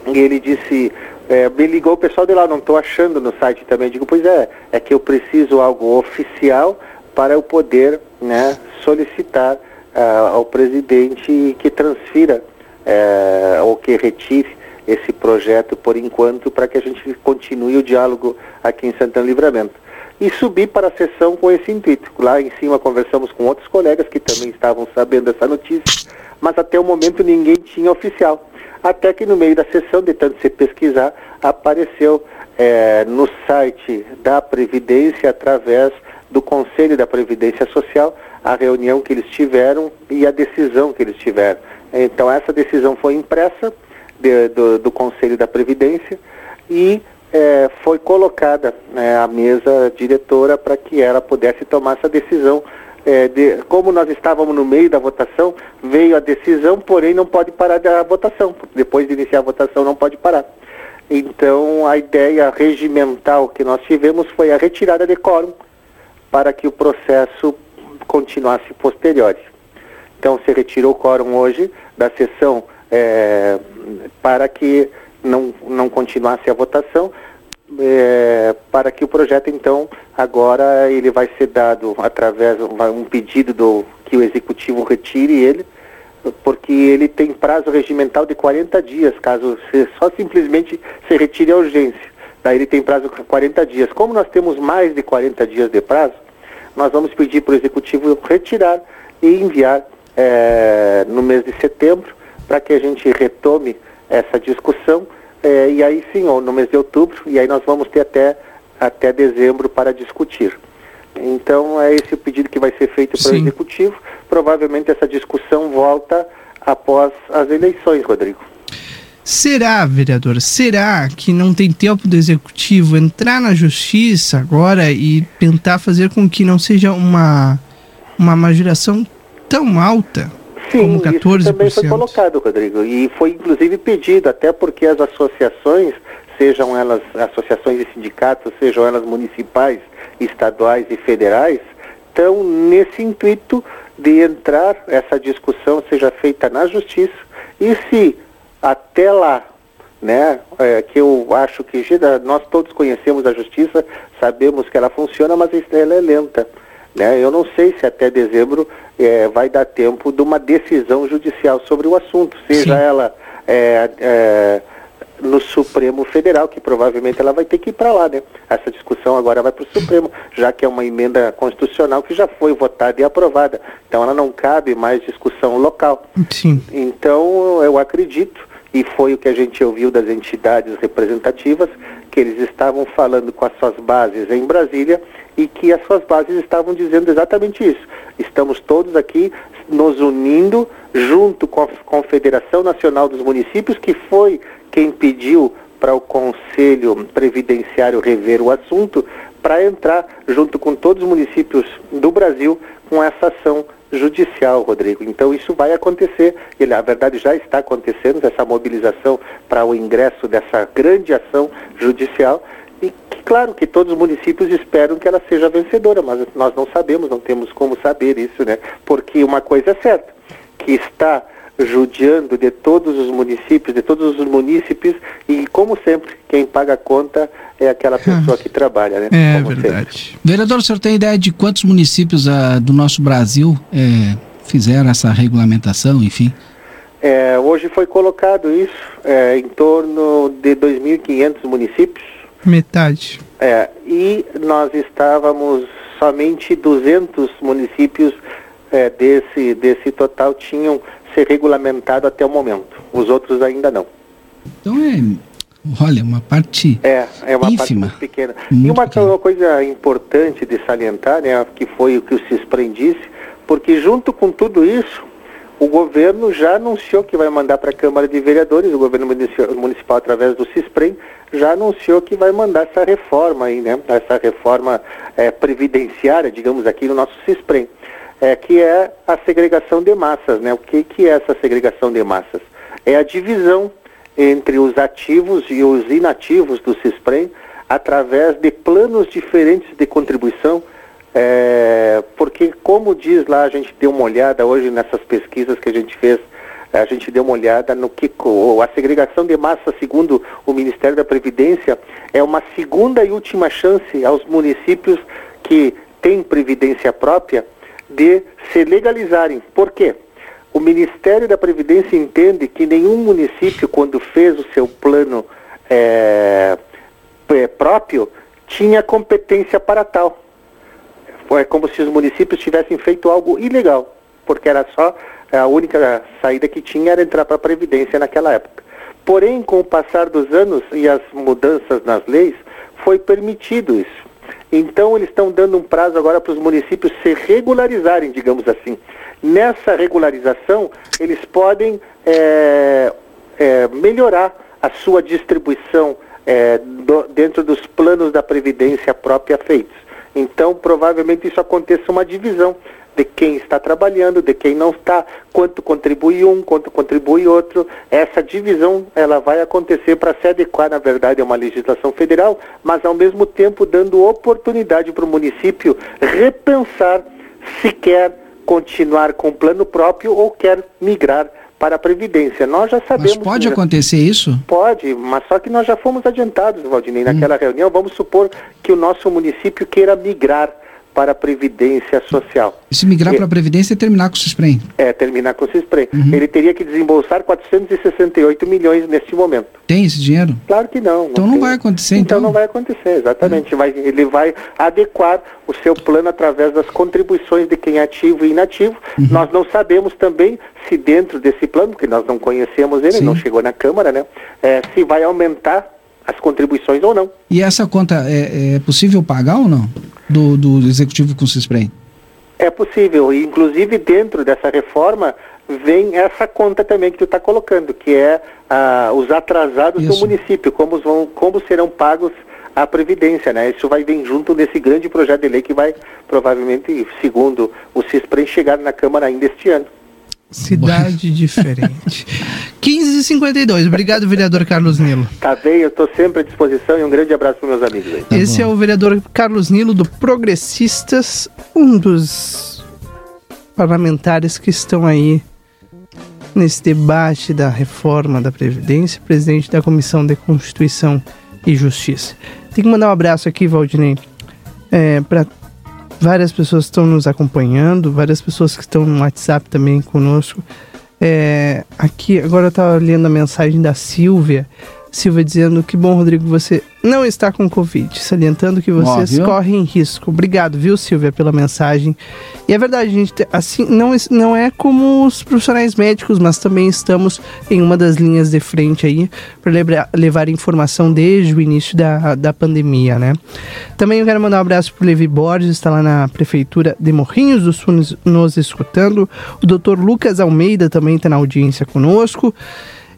E ele disse, é, me ligou o pessoal de lá, não estou achando no site também. Eu digo, pois é, é que eu preciso algo oficial para eu poder né, solicitar uh, ao presidente que transfira uh, ou que retire esse projeto por enquanto para que a gente continue o diálogo aqui em Santana Livramento. E subi para a sessão com esse intuito. Lá em cima conversamos com outros colegas que também estavam sabendo dessa notícia, mas até o momento ninguém tinha oficial. Até que no meio da sessão, de tanto se pesquisar, apareceu é, no site da Previdência, através do Conselho da Previdência Social, a reunião que eles tiveram e a decisão que eles tiveram. Então, essa decisão foi impressa de, do, do Conselho da Previdência e é, foi colocada né, a mesa diretora para que ela pudesse tomar essa decisão. É, de, como nós estávamos no meio da votação, veio a decisão, porém não pode parar da votação. Depois de iniciar a votação, não pode parar. Então, a ideia regimental que nós tivemos foi a retirada de quórum para que o processo continuasse posterior. Então, se retirou o quórum hoje da sessão é, para que não, não continuasse a votação, é, para que o projeto, então, agora ele vai ser dado através um pedido do que o executivo retire ele, porque ele tem prazo regimental de 40 dias, caso só simplesmente se retire a urgência. Daí ele tem prazo de 40 dias. Como nós temos mais de 40 dias de prazo, nós vamos pedir para o executivo retirar e enviar é, no mês de setembro, para que a gente retome essa discussão é, e aí sim, no mês de outubro, e aí nós vamos ter até, até dezembro para discutir. Então é esse o pedido que vai ser feito para o. Executivo. Provavelmente essa discussão volta após as eleições, Rodrigo. Será, vereador, será que não tem tempo do executivo entrar na justiça agora e tentar fazer com que não seja uma, uma majoração tão alta como Sim, isso também foi 14%? colocado, Rodrigo, e foi inclusive pedido, até porque as associações, sejam elas associações e sindicatos, sejam elas municipais, estaduais e federais, estão nesse intuito de entrar, essa discussão seja feita na justiça, e se até lá, né, é, que eu acho que nós todos conhecemos a justiça, sabemos que ela funciona, mas ela é lenta. Né? Eu não sei se até dezembro eh, vai dar tempo de uma decisão judicial sobre o assunto, seja ela eh, eh, no Supremo Federal, que provavelmente ela vai ter que ir para lá, né? Essa discussão agora vai para o Supremo, já que é uma emenda constitucional que já foi votada e aprovada. Então ela não cabe mais discussão local. Sim. Então, eu acredito, e foi o que a gente ouviu das entidades representativas, que eles estavam falando com as suas bases em Brasília e que as suas bases estavam dizendo exatamente isso. Estamos todos aqui nos unindo junto com a Confederação Nacional dos Municípios, que foi quem pediu para o Conselho Previdenciário rever o assunto, para entrar junto com todos os municípios do Brasil com essa ação judicial, Rodrigo. Então isso vai acontecer, e na verdade já está acontecendo essa mobilização para o ingresso dessa grande ação judicial e que, claro que todos os municípios esperam que ela seja vencedora, mas nós não sabemos, não temos como saber isso, né? Porque uma coisa é certa, que está judiando de todos os municípios, de todos os munícipes e como sempre, quem paga a conta é aquela pessoa que trabalha, né? *laughs* É Como verdade. Vereador, o senhor tem ideia de quantos municípios ah, do nosso Brasil eh, fizeram essa regulamentação, enfim? É, hoje foi colocado isso é, em torno de 2.500 municípios Metade. é, e nós estávamos somente 200 municípios é, desse, desse total tinham se regulamentado até o momento. Os outros ainda não. Então é, olha, uma parte É, é uma parte ínfima. muito pequena. e uma, uma coisa importante de salientar, né, que foi o que o CISPREM disse, porque junto com tudo isso, o governo já anunciou que vai mandar para a Câmara de Vereadores, o governo munici- municipal através do CISPREM, já anunciou que vai mandar essa reforma aí, né, essa reforma eh, previdenciária, digamos aqui, no nosso CISPREM, é, que é a segregação de massas, né, o que, que é essa segregação de massas? É a divisão entre os ativos e os inativos do CISPREM através de planos diferentes de contribuição, é, porque como diz lá, a gente deu uma olhada hoje nessas pesquisas que a gente fez, a gente deu uma olhada no que a segregação de massa, segundo o Ministério da Previdência, é uma segunda e última chance aos municípios que têm previdência própria de se legalizarem. Por quê? O Ministério da Previdência entende que nenhum município, quando fez o seu plano é, é, próprio, tinha competência para tal. Foi como se os municípios tivessem feito algo ilegal, porque era só a única saída que tinha era entrar para a Previdência naquela época. Porém, com o passar dos anos e as mudanças nas leis, foi permitido isso. Então, eles estão dando um prazo agora para os municípios se regularizarem, digamos assim. Nessa regularização, eles podem eh, eh, melhorar a sua distribuição eh, do- dentro dos planos da Previdência própria feitos. Então, provavelmente isso aconteça uma divisão de quem está trabalhando, de quem não está, quanto contribui um, quanto contribui outro. Essa divisão ela vai acontecer para se adequar, na verdade, a uma legislação federal, mas ao mesmo tempo dando oportunidade para o município repensar se quer continuar com o plano próprio ou quer migrar para a Previdência. Nós já sabemos... Mas pode acontecer isso? Pode, mas só que nós já fomos adiantados, Valdinei, naquela reunião. Vamos supor que o nosso município queira migrar para a Previdência Social. E se migrar para a Previdência é terminar com o Cisprem? É, terminar com o Cisprem. Uhum. Ele teria que desembolsar 468 milhões neste momento. Tem esse dinheiro? Claro que não. Então não, não vai acontecer, então. Então não vai acontecer, exatamente. Uhum. Vai, ele vai adequar o seu plano através das contribuições de quem é ativo e inativo. Uhum. Nós não sabemos também se dentro desse plano, porque nós não conhecemos ele, Sim. não chegou na Câmara, né? É, se vai aumentar as contribuições ou não. E essa conta é, é possível pagar ou não? Do, do executivo com o CISPREM? É possível, e inclusive dentro dessa reforma vem essa conta também que tu está colocando, que é ah, os atrasados Isso. do município, como, vão, como serão pagos a Previdência, né? Isso vai vir junto desse grande projeto de lei que vai, provavelmente, segundo o CISPREM, chegar na Câmara ainda este ano. Cidade *laughs* diferente. 15h52. Obrigado, vereador Carlos Nilo. Tá bem, eu estou sempre à disposição e um grande abraço para meus amigos aí. Tá Esse bom. é o vereador Carlos Nilo do Progressistas, um dos parlamentares que estão aí nesse debate da reforma da Previdência, presidente da Comissão de Constituição e Justiça. Tem que mandar um abraço aqui, Valdinei, é, para várias pessoas estão nos acompanhando, várias pessoas que estão no WhatsApp também conosco. É, aqui, agora eu estava lendo a mensagem da Silvia. Silvia dizendo que bom, Rodrigo, você não está com Covid, salientando que vocês correm risco. Obrigado, viu, Silvia, pela mensagem. E é verdade, gente, assim, não, não é como os profissionais médicos, mas também estamos em uma das linhas de frente aí para levar, informação desde o início da, da pandemia, né? Também eu quero mandar um abraço para o Levi Borges, está lá na Prefeitura de Morrinhos do Sul nos, nos escutando. O doutor Lucas Almeida também está na audiência conosco.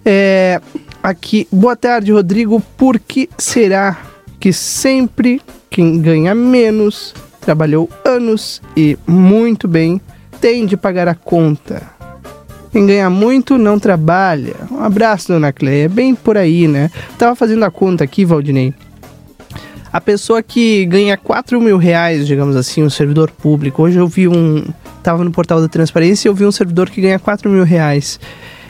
É, aqui, boa tarde, Rodrigo. Por que será que sempre quem ganha menos, trabalhou anos e muito bem, tem de pagar a conta? Quem ganha muito não trabalha. Um abraço, dona Cleia. É bem por aí, né? Tava fazendo a conta aqui, Valdinei. A pessoa que ganha 4 mil reais, digamos assim, um servidor público. Hoje eu vi um. Tava no portal da transparência e eu vi um servidor que ganha 4 mil reais.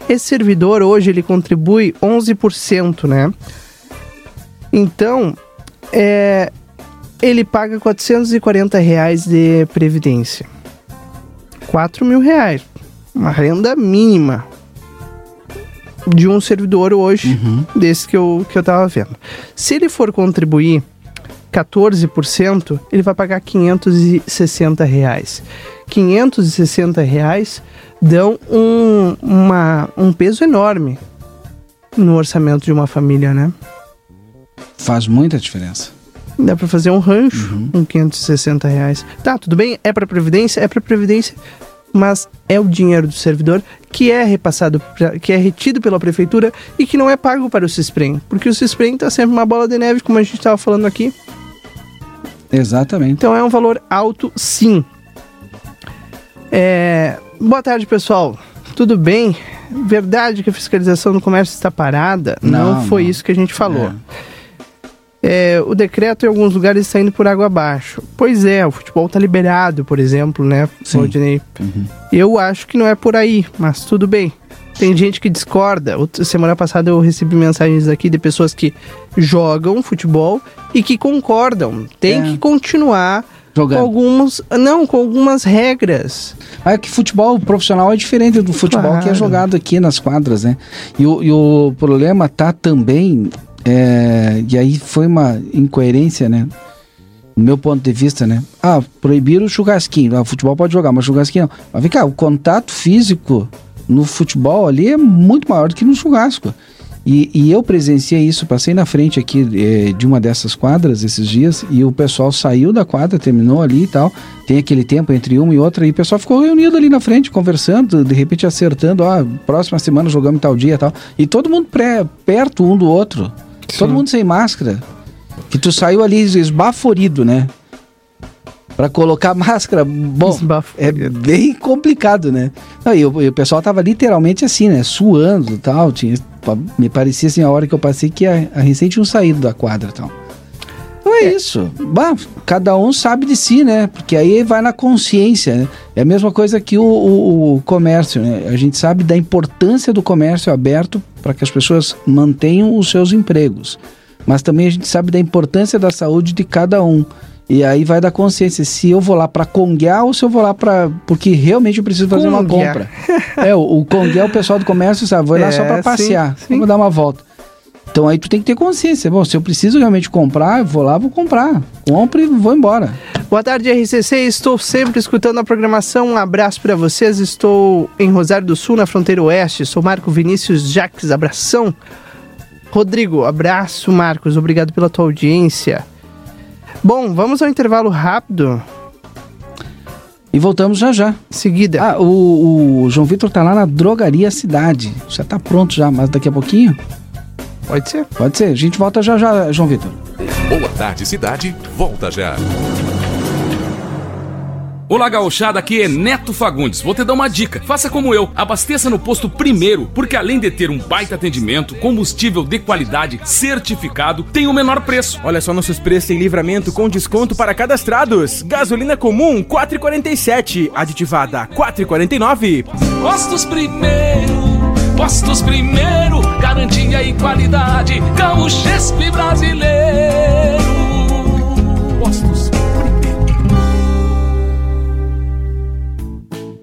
Esse servidor hoje ele contribui 11%, né? Então, é, ele paga 440 reais de previdência. 4 mil reais. Uma renda mínima de um servidor hoje, uhum. desse que eu, que eu tava vendo. Se ele for contribuir 14%, ele vai pagar 560 reais. 560 reais dão um, uma, um peso enorme no orçamento de uma família, né? Faz muita diferença. Dá para fazer um rancho uhum. com 560 reais. Tá, tudo bem, é para previdência, é para previdência, mas é o dinheiro do servidor que é repassado, que é retido pela prefeitura e que não é pago para o CISPREM, porque o CISPREM tá sempre uma bola de neve, como a gente estava falando aqui. Exatamente. Então é um valor alto, sim. É, Boa tarde, pessoal. Tudo bem? Verdade que a fiscalização do comércio está parada? Não, não foi não. isso que a gente falou. É. É, o decreto em alguns lugares está indo por água abaixo. Pois é, o futebol está liberado, por exemplo, né, Rodney? Uhum. Eu acho que não é por aí, mas tudo bem. Tem gente que discorda. Semana passada eu recebi mensagens aqui de pessoas que jogam futebol e que concordam. Tem é. que continuar Jogando. Com alguns. Não, com algumas regras. É que futebol profissional é diferente do futebol claro. que é jogado aqui nas quadras, né? E o, e o problema tá também. É, e aí foi uma incoerência, né? Do meu ponto de vista, né? Ah, proibiram o churrasquinho. Ah, o futebol pode jogar, mas churrasquinho não. Mas vem cá, o contato físico no futebol ali é muito maior do que no churrasco. E, e, eu presenciei isso, passei na frente aqui é, de uma dessas quadras esses dias e o pessoal saiu da quadra, terminou ali e tal. Tem aquele tempo entre uma e outra e o pessoal ficou reunido ali na frente, conversando, de repente acertando, ó, próxima semana jogamos tal dia e tal. E todo mundo pré, perto um do outro. Sim. Todo mundo sem máscara. Que tu saiu ali esbaforido, né? Para colocar máscara, bom, é bem complicado, né? Não, e, o, e, o, pessoal tava literalmente assim, né? Suando e tal. Tinha, me parecia assim a hora que eu passei que a, a recém tinham saído da quadra e tal. Então é, é. isso. Bah, cada um sabe de si, né? Porque aí vai na consciência, né? É a mesma coisa que o, o, o comércio, né? A gente sabe da importância do comércio aberto para que as pessoas mantenham os seus empregos. Mas também a gente sabe da importância da saúde de cada um. E aí vai da consciência se eu vou lá para conguear ou se eu vou lá para porque realmente eu preciso fazer uma Conguear. compra. é, o, o conguear o pessoal do comércio sabe, vou lá É, só para sim, passear, sim. vamos dar uma volta. Então aí tu tem que ter consciência. Bom, se eu preciso realmente comprar, eu vou lá, vou comprar. Compre e vou embora. Boa tarde, RCC. Estou sempre escutando a programação. Um abraço para vocês. Estou em Rosário do Sul, na fronteira oeste. Sou Marco Vinícius Jaques. Abração. Rodrigo, abraço, Marcos. Obrigado pela tua audiência. Bom, vamos ao intervalo rápido. E voltamos já já. Seguida. Ah, o, o João Vitor tá lá na Drogaria Cidade. Já tá pronto já, mas daqui a pouquinho? Pode ser. Pode ser. A gente volta já já, João Vitor. Boa tarde, cidade. Volta já. Olá, gauchada, aqui é Neto Fagundes. Vou te dar uma dica. Faça como eu. Abasteça no posto primeiro, porque além de ter um baita atendimento, combustível de qualidade certificado, tem o menor preço. Olha só nossos preços em livramento com desconto para cadastrados. Gasolina comum 4,47, aditivada 4,49. Postos primeiro, postos primeiro, garantia e qualidade, Gaúchespe brasileiro. Postos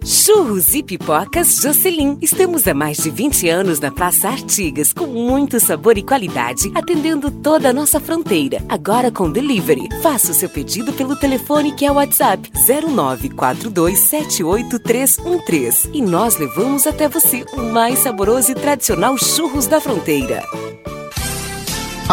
Churros e pipocas Jocelyn. Estamos há mais de 20 anos na Praça Artigas, com muito sabor e qualidade, atendendo toda a nossa fronteira. Agora com delivery. Faça o seu pedido pelo telefone que é o WhatsApp 0942781313 e nós levamos até você o mais saboroso e tradicional churros da fronteira.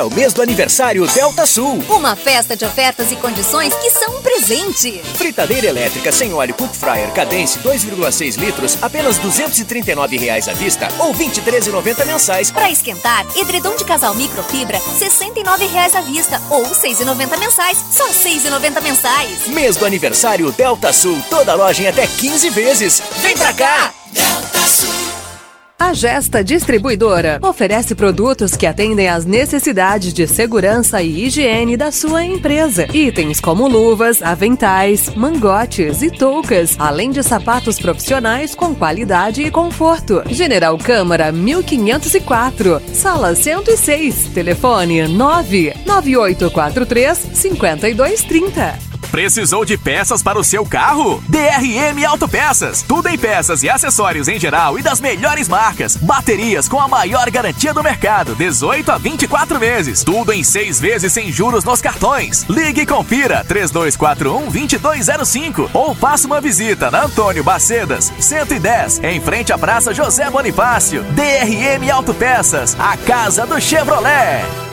É o mês do aniversário Delta Sul. Uma festa de ofertas e condições que são um presente. Fritadeira elétrica sem óleo Cook Fryer Cadence 2,6 litros, apenas 239 reais à vista ou R$ 23,90 mensais. Para esquentar, edredom de casal microfibra, 69 reais à vista ou R$ 6,90 mensais, só R$ 6,90 mensais. Mês do aniversário Delta Sul, toda loja em até 15 vezes. Vem pra cá! Delta Sul. A Gesta Distribuidora oferece produtos que atendem às necessidades de segurança e higiene da sua empresa. Itens como luvas, aventais, mangotes e toucas, além de sapatos profissionais com qualidade e conforto. General Câmara 1504, sala 106, telefone 99843 5230. Precisou de peças para o seu carro? DRM Autopeças. Tudo em peças e acessórios em geral e das melhores marcas. Baterias com a maior garantia do mercado, 18 a 24 meses. Tudo em seis vezes sem juros nos cartões. Ligue e confira 3241-2205 ou faça uma visita na Antônio Bacedas, 110, em frente à Praça José Bonifácio. DRM Autopeças, a casa do Chevrolet.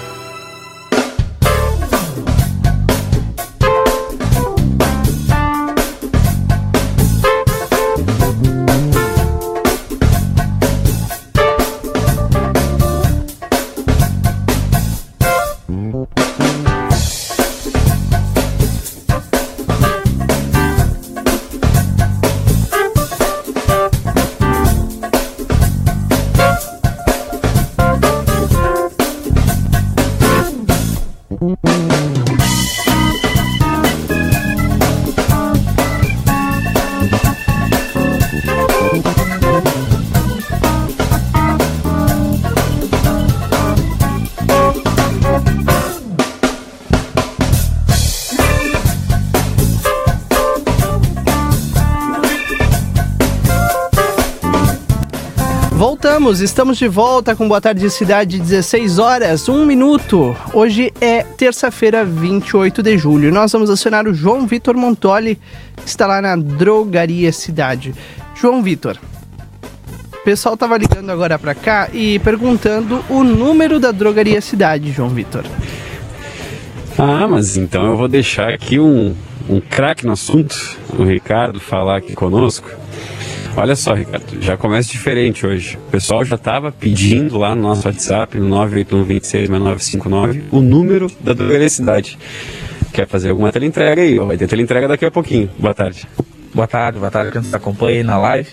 Estamos de volta com Boa Tarde Cidade, 16 horas, 1 minuto. Hoje é terça-feira, 28 de julho. Nós vamos acionar o João Vitor Montoli, que está lá na Drogaria Cidade. João Vitor, o pessoal tava ligando agora para cá e perguntando o número da Drogaria Cidade, João Vitor. Ah, mas então eu vou deixar aqui um, um craque no assunto, o Ricardo, falar aqui conosco. Olha só, Ricardo, já começa diferente hoje. O pessoal já estava pedindo lá no nosso WhatsApp, no 981266959, o número da drogaria cidade. Quer fazer alguma teleentrega aí? Vai ter teleentrega daqui a pouquinho. Boa tarde. Boa tarde, boa tarde, quem nos acompanha aí na live.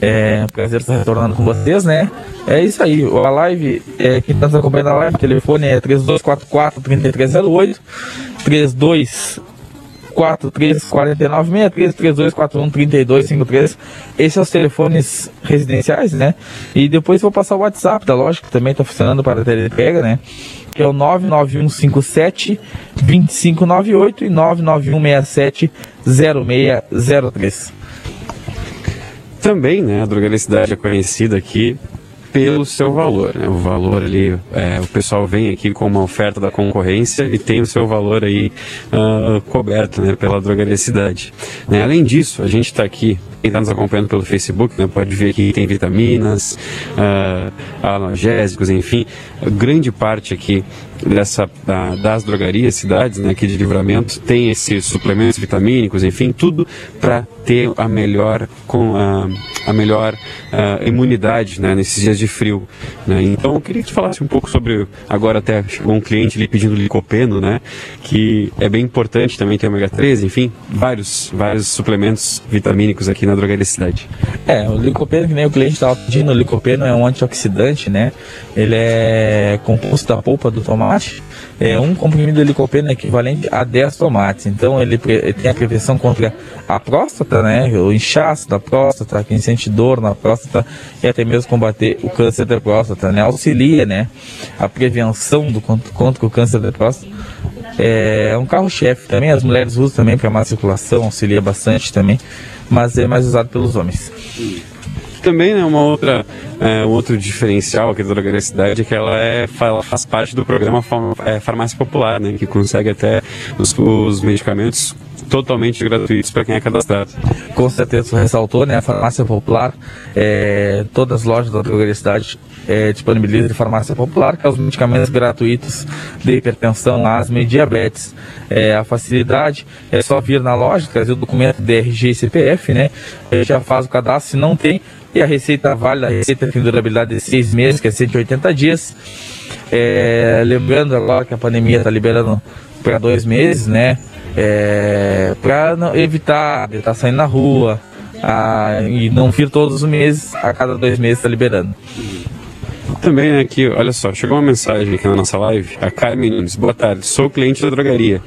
É um prazer estar retornando com vocês, né? É isso aí. A live, é, quem está nos acompanhando na live, o telefone é 3244 3308 32 4349 63 32 41 32 53. Esses são os telefones residenciais, né? E depois vou passar o WhatsApp da loja, que também está funcionando para a entrega, né? Que é o 99157 2598 e 99167 0603. Também, né, a drogaria cidade é conhecida aqui pelo seu valor, né? O valor ali, é, o pessoal vem aqui com uma oferta da concorrência e tem o seu valor aí uh, coberto, né, pela drogaria cidade. Né? Além disso, a gente está aqui quem está nos acompanhando pelo Facebook, né, pode ver que tem vitaminas, uh, analgésicos, enfim, grande parte aqui dessa da, das drogarias, cidades, né, aqui de livramento, tem esses suplementos vitamínicos, enfim, tudo para ter a melhor com a, a melhor uh, imunidade, né, nesses dias de frio, né? Então, eu queria que tu falasse um pouco sobre agora até chegou um cliente ali pedindo licopeno, né, que é bem importante também ter ômega 3, enfim, vários vários suplementos vitamínicos aqui na drogaria cidade. É, o licopeno que nem o cliente estava pedindo, o licopeno é um antioxidante, né? Ele é composto da polpa do tomate. É, um comprimido de licopeno é equivalente a 10 tomates. Então ele, ele tem a prevenção contra a próstata, né? O inchaço da próstata, quem sente dor na próstata e até mesmo combater o câncer da próstata, né? Auxilia, né? A prevenção do contra o câncer da próstata. É um carro-chefe também, as mulheres usam também para má circulação, auxilia bastante também, mas é mais usado pelos homens também né, uma outra, é, um outro diferencial aqui da Drogaria Cidade é que ela, é, ela faz parte do programa é, Farmácia Popular, né, que consegue até os, os medicamentos totalmente gratuitos para quem é cadastrado. Com certeza, ressaltou, né? A farmácia popular, é, todas as lojas da drogaria cidade é, disponibilizam de farmácia popular, que é os medicamentos gratuitos de hipertensão, asma e diabetes. É, a facilidade é só vir na loja, trazer o documento de RG e CPF, né? Já faz o cadastro, se não tem, e a receita válida, a receita tem durabilidade de seis meses, que é 180 dias. É, lembrando agora que a pandemia está liberando para dois meses, né? É, para evitar de estar tá saindo na rua a, e não vir todos os meses, a cada dois meses está liberando. Também aqui, olha só, chegou uma mensagem aqui na nossa live. A Carmen Nunes, boa tarde, sou cliente da drogaria.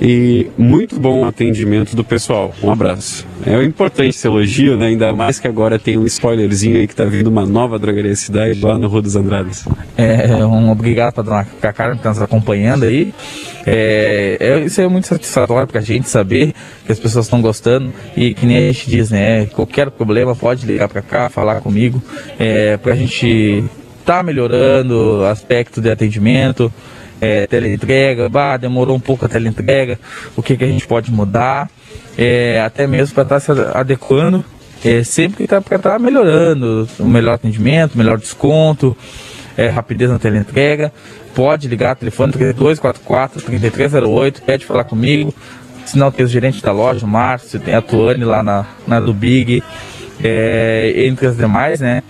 E muito bom atendimento do pessoal. Um abraço. É importante esse elogio, né? Ainda mais que agora tem um spoilerzinho aí que tá vindo uma nova drogaria cidade lá no Rua dos Andrades. É, um obrigado para dona Cacara que está nos acompanhando aí. É, é, isso é muito satisfatório para a gente saber que as pessoas estão gostando e que nem a gente diz, né? Qualquer problema pode ligar para cá, falar comigo, é, para a gente tá melhorando aspecto de atendimento é, teleentrega, bah, demorou um pouco a teleentrega, o que, que a gente pode mudar, é, até mesmo para estar tá se adequando, é, sempre está para estar tá melhorando, o melhor atendimento, melhor desconto, é, rapidez na teleentrega, pode ligar, telefone 3244 3308, pede falar comigo, se não tem o gerente da loja, o Márcio, tem a Tuane lá na, na do Big, é, entre as demais, né?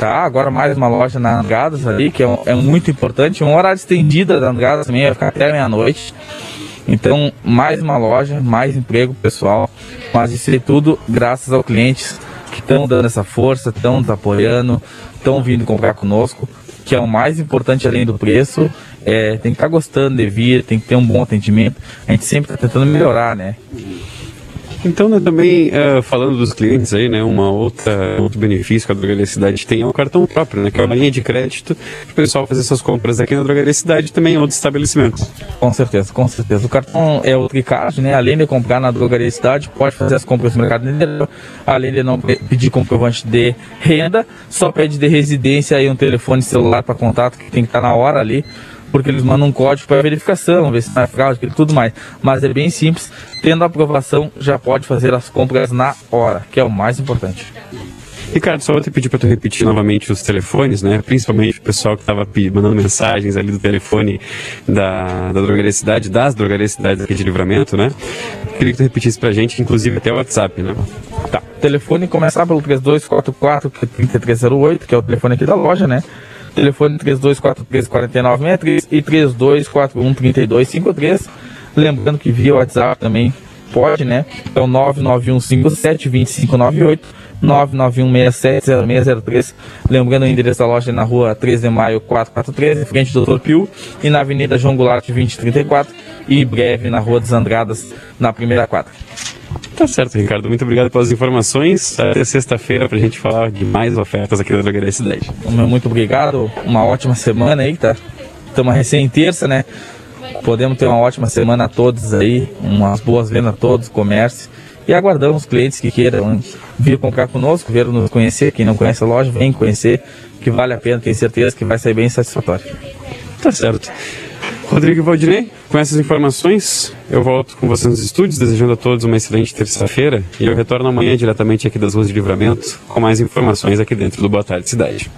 Tá, agora mais uma loja na Angadas ali, que é, é muito importante. Um horário estendida da Angadas também, vai ficar até meia-noite. Então, mais uma loja, mais emprego pessoal. Mas isso é tudo graças aos clientes que estão dando essa força, estão nos apoiando, estão vindo comprar conosco, que é o mais importante além do preço. É, tem que estar tá gostando de vir, tem que ter um bom atendimento. A gente sempre está tentando melhorar, né? Então, né, também uh, falando dos clientes aí, né, uma outra outro benefício que a Drogaria Cidade tem é o cartão próprio, né, que é uma linha de crédito para o pessoal fazer suas compras aqui na Drogaria Cidade também em outros estabelecimentos. Com certeza, com certeza. O cartão é o Tricard, né, além de comprar na Drogaria Cidade, pode fazer as compras no mercado inteiro, além de não pedir comprovante de renda, só pede de residência e um telefone celular para contato que tem que estar tá na hora ali porque eles mandam um código para verificação, ver se não é fraude, tudo mais. Mas é bem simples, tendo a aprovação já pode fazer as compras na hora, que é o mais importante. Ricardo, só vou te pedir para tu repetir novamente os telefones, né? Principalmente o pessoal que estava mandando mensagens ali do telefone da, da drogaria cidade, das drogarias cidades aqui de livramento, né? Queria que tu repetisse pra gente, inclusive até o WhatsApp, né? Tá. Telefone começar pelo 3244 3308, que é o telefone aqui da loja, né? Telefone 32434963 e 32413253. Lembrando que via WhatsApp também pode, né? Então 991572598. 991670603. Lembrando o endereço da loja na rua 3 de maio 443, em frente do Dr. Pio, e na Avenida João Goulart 2034, e breve na Rua dos Andradas, na primeira quadra. Tá certo, Ricardo. Muito obrigado pelas informações. Até sexta-feira pra gente falar de mais ofertas aqui da Drogaria Cidade. Muito obrigado. Uma ótima semana aí, tá? Estamos recém terça, né? Podemos ter uma ótima semana a todos aí, umas boas vendas a todos, comércio. E aguardamos clientes que queiram vir comprar conosco, vir nos conhecer. Quem não conhece a loja, vem conhecer, que vale a pena, tenho certeza que vai ser bem satisfatório. Tá certo. Rodrigo Valdinei, com essas informações, eu volto com vocês nos estúdios, desejando a todos uma excelente terça-feira. E eu retorno amanhã diretamente aqui das ruas de livramento, com mais informações aqui dentro do Boa Tarde Cidade.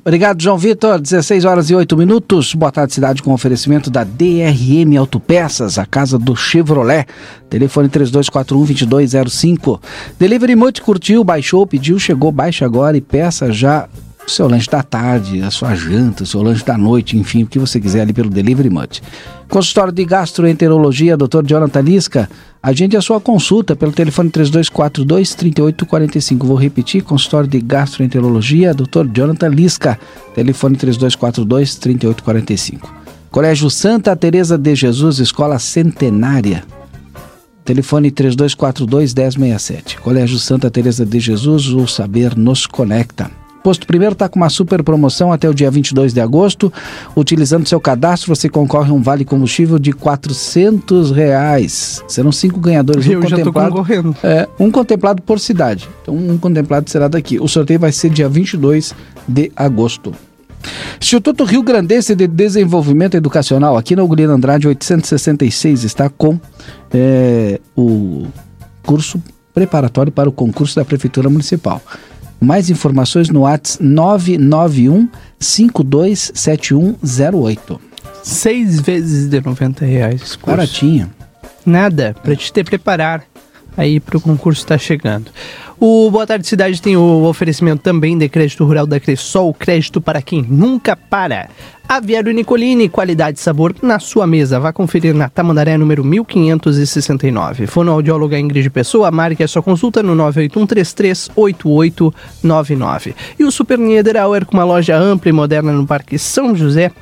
Obrigado, João Vitor. 16 horas e 8 minutos. Boa tarde, cidade, com oferecimento da DRM Autopeças, a casa do Chevrolet. Telefone 3241-2205. Delivery Multi curtiu, baixou, pediu, chegou, baixa agora e peça já o seu lanche da tarde, a sua janta, o seu lanche da noite, enfim, o que você quiser ali pelo Delivery Multi. Consultório de Gastroenterologia, Dr. Jonathan Lisca. Agende a sua consulta pelo telefone 3242-3845. Vou repetir, consultório de Gastroenterologia, Dr. Jonathan Lisca. Telefone 3242-3845. Colégio Santa Teresa de Jesus, Escola Centenária. Telefone 3242-1067. Colégio Santa Teresa de Jesus, o saber nos conecta. Posto Primeiro está com uma super promoção até o dia 22 de agosto. Utilizando seu cadastro, você concorre a um vale combustível de 400 reais. Serão cinco ganhadores. Eu um já estou concorrendo. É, um contemplado por cidade. Então, um contemplado será daqui. O sorteio vai ser dia 22 de agosto. Instituto Rio Grandense de Desenvolvimento Educacional, aqui na Ugolino Andrade 866, está com é, o curso preparatório para o concurso da Prefeitura Municipal. Mais informações no WhatsApp 991 527108. Seis vezes de 90 reais. Baratinho. Nada, para te te preparar aí para o concurso está chegando. O Boa Tarde Cidade tem o oferecimento também de crédito rural da Cressol, crédito para quem nunca para. Aviário Nicolini, qualidade e sabor na sua mesa. Vá conferir na Tamandaré número 1569. Fonoaudióloga Ingrid Pessoa, marque a sua consulta no 981338899. E o Super Niederauer com uma loja ampla e moderna no Parque São José,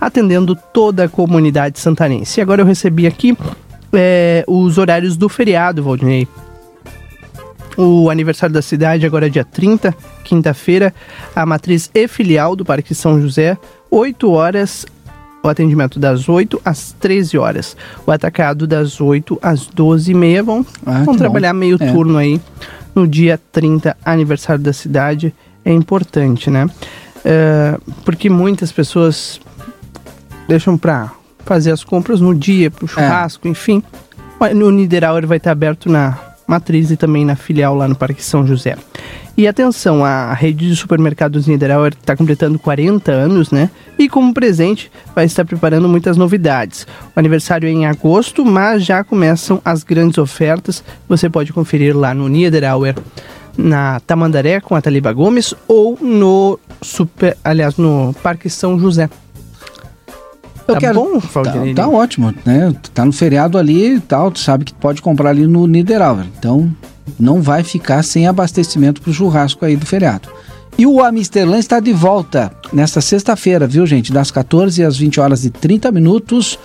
atendendo toda a comunidade santanense. E agora eu recebi aqui é, os horários do feriado, Valdinei. O aniversário da cidade agora é dia 30, quinta-feira, a matriz e filial do Parque São José, 8 horas, o atendimento das 8 às 13 horas. O atacado das 8 às 12 e meia. Vão, Ah, vão trabalhar bom. meio É. turno aí no dia 30, aniversário da cidade. É importante, né? É, porque muitas pessoas deixam pra fazer as compras no dia, pro churrasco, enfim. No Niederauer vai estar aberto na matriz e também na filial lá no Parque São José. E atenção, a rede de supermercados Niederauer está completando 40 anos, né? E como presente, vai estar preparando muitas novidades. O aniversário é em agosto, mas já começam as grandes ofertas. Você pode conferir lá no Niederauer, na Tamandaré com a Taliba Gomes ou no super, aliás, no Parque São José. Eu Tá quero... bom, tá, Valdinei? tá ótimo, né? Tá no feriado ali e tal, tu sabe que pode comprar ali no Niederauer. Então, não vai ficar sem abastecimento pro churrasco aí do feriado. E o Amsterlan está de volta nesta sexta-feira, viu, gente? Das 14 às 20 horas e 30 minutos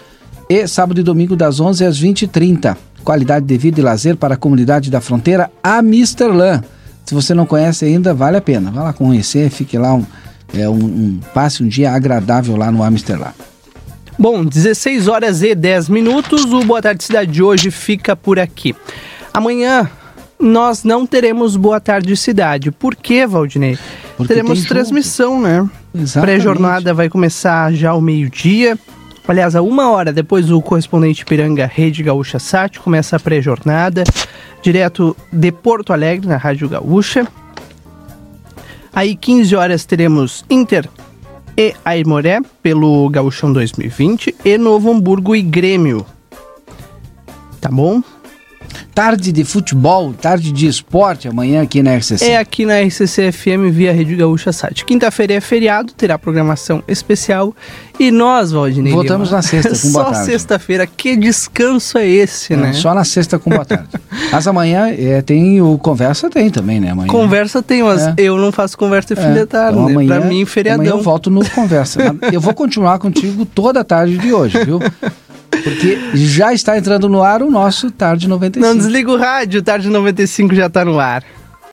e sábado e domingo das 11 às 20 e 30. Qualidade de vida e lazer para a comunidade da fronteira Amsterlan. Se você não conhece ainda, vale a pena. Vá lá conhecer, fique lá um, é, um, um- passe um dia agradável lá no Amsterlan. Bom, 16 horas e 10 minutos. O Boa Tarde Cidade de hoje fica por aqui. Amanhã nós não teremos Boa Tarde Cidade. Por quê, Valdinei? Porque teremos jogo. transmissão, né? Exatamente. Pré-jornada vai começar já ao meio-dia. Aliás, a uma hora depois do correspondente Piranga Rede Gaúcha Sat começa a pré-jornada, direto de Porto Alegre, na Rádio Gaúcha. Aí, 15 horas, teremos Inter e Aimoré pelo Gaúchão 2020 e Novo Hamburgo e Grêmio. Tá bom? Tarde de futebol, tarde de esporte amanhã aqui na RCC. É aqui na RCC FM via Rede Gaúcha Site. Quinta-feira é feriado, terá programação especial. E nós, Valdinei Voltamos Lima, na sexta com *laughs* boa Só tarde. sexta-feira. Que descanso é esse, É, né? Só na sexta com boa tarde. *laughs* Mas amanhã é, tem o Conversa, tem também, né? Amanhã. Conversa tem, mas É. eu não faço conversa de fim É, de tarde, então né? amanhã- Pra mim, feriadão. Amanhã eu volto no Conversa. *laughs* Eu vou continuar contigo toda a tarde de hoje, viu? Porque já está entrando no ar o nosso Tarde 95. Não desliga o rádio, tarde 95 já tá no ar.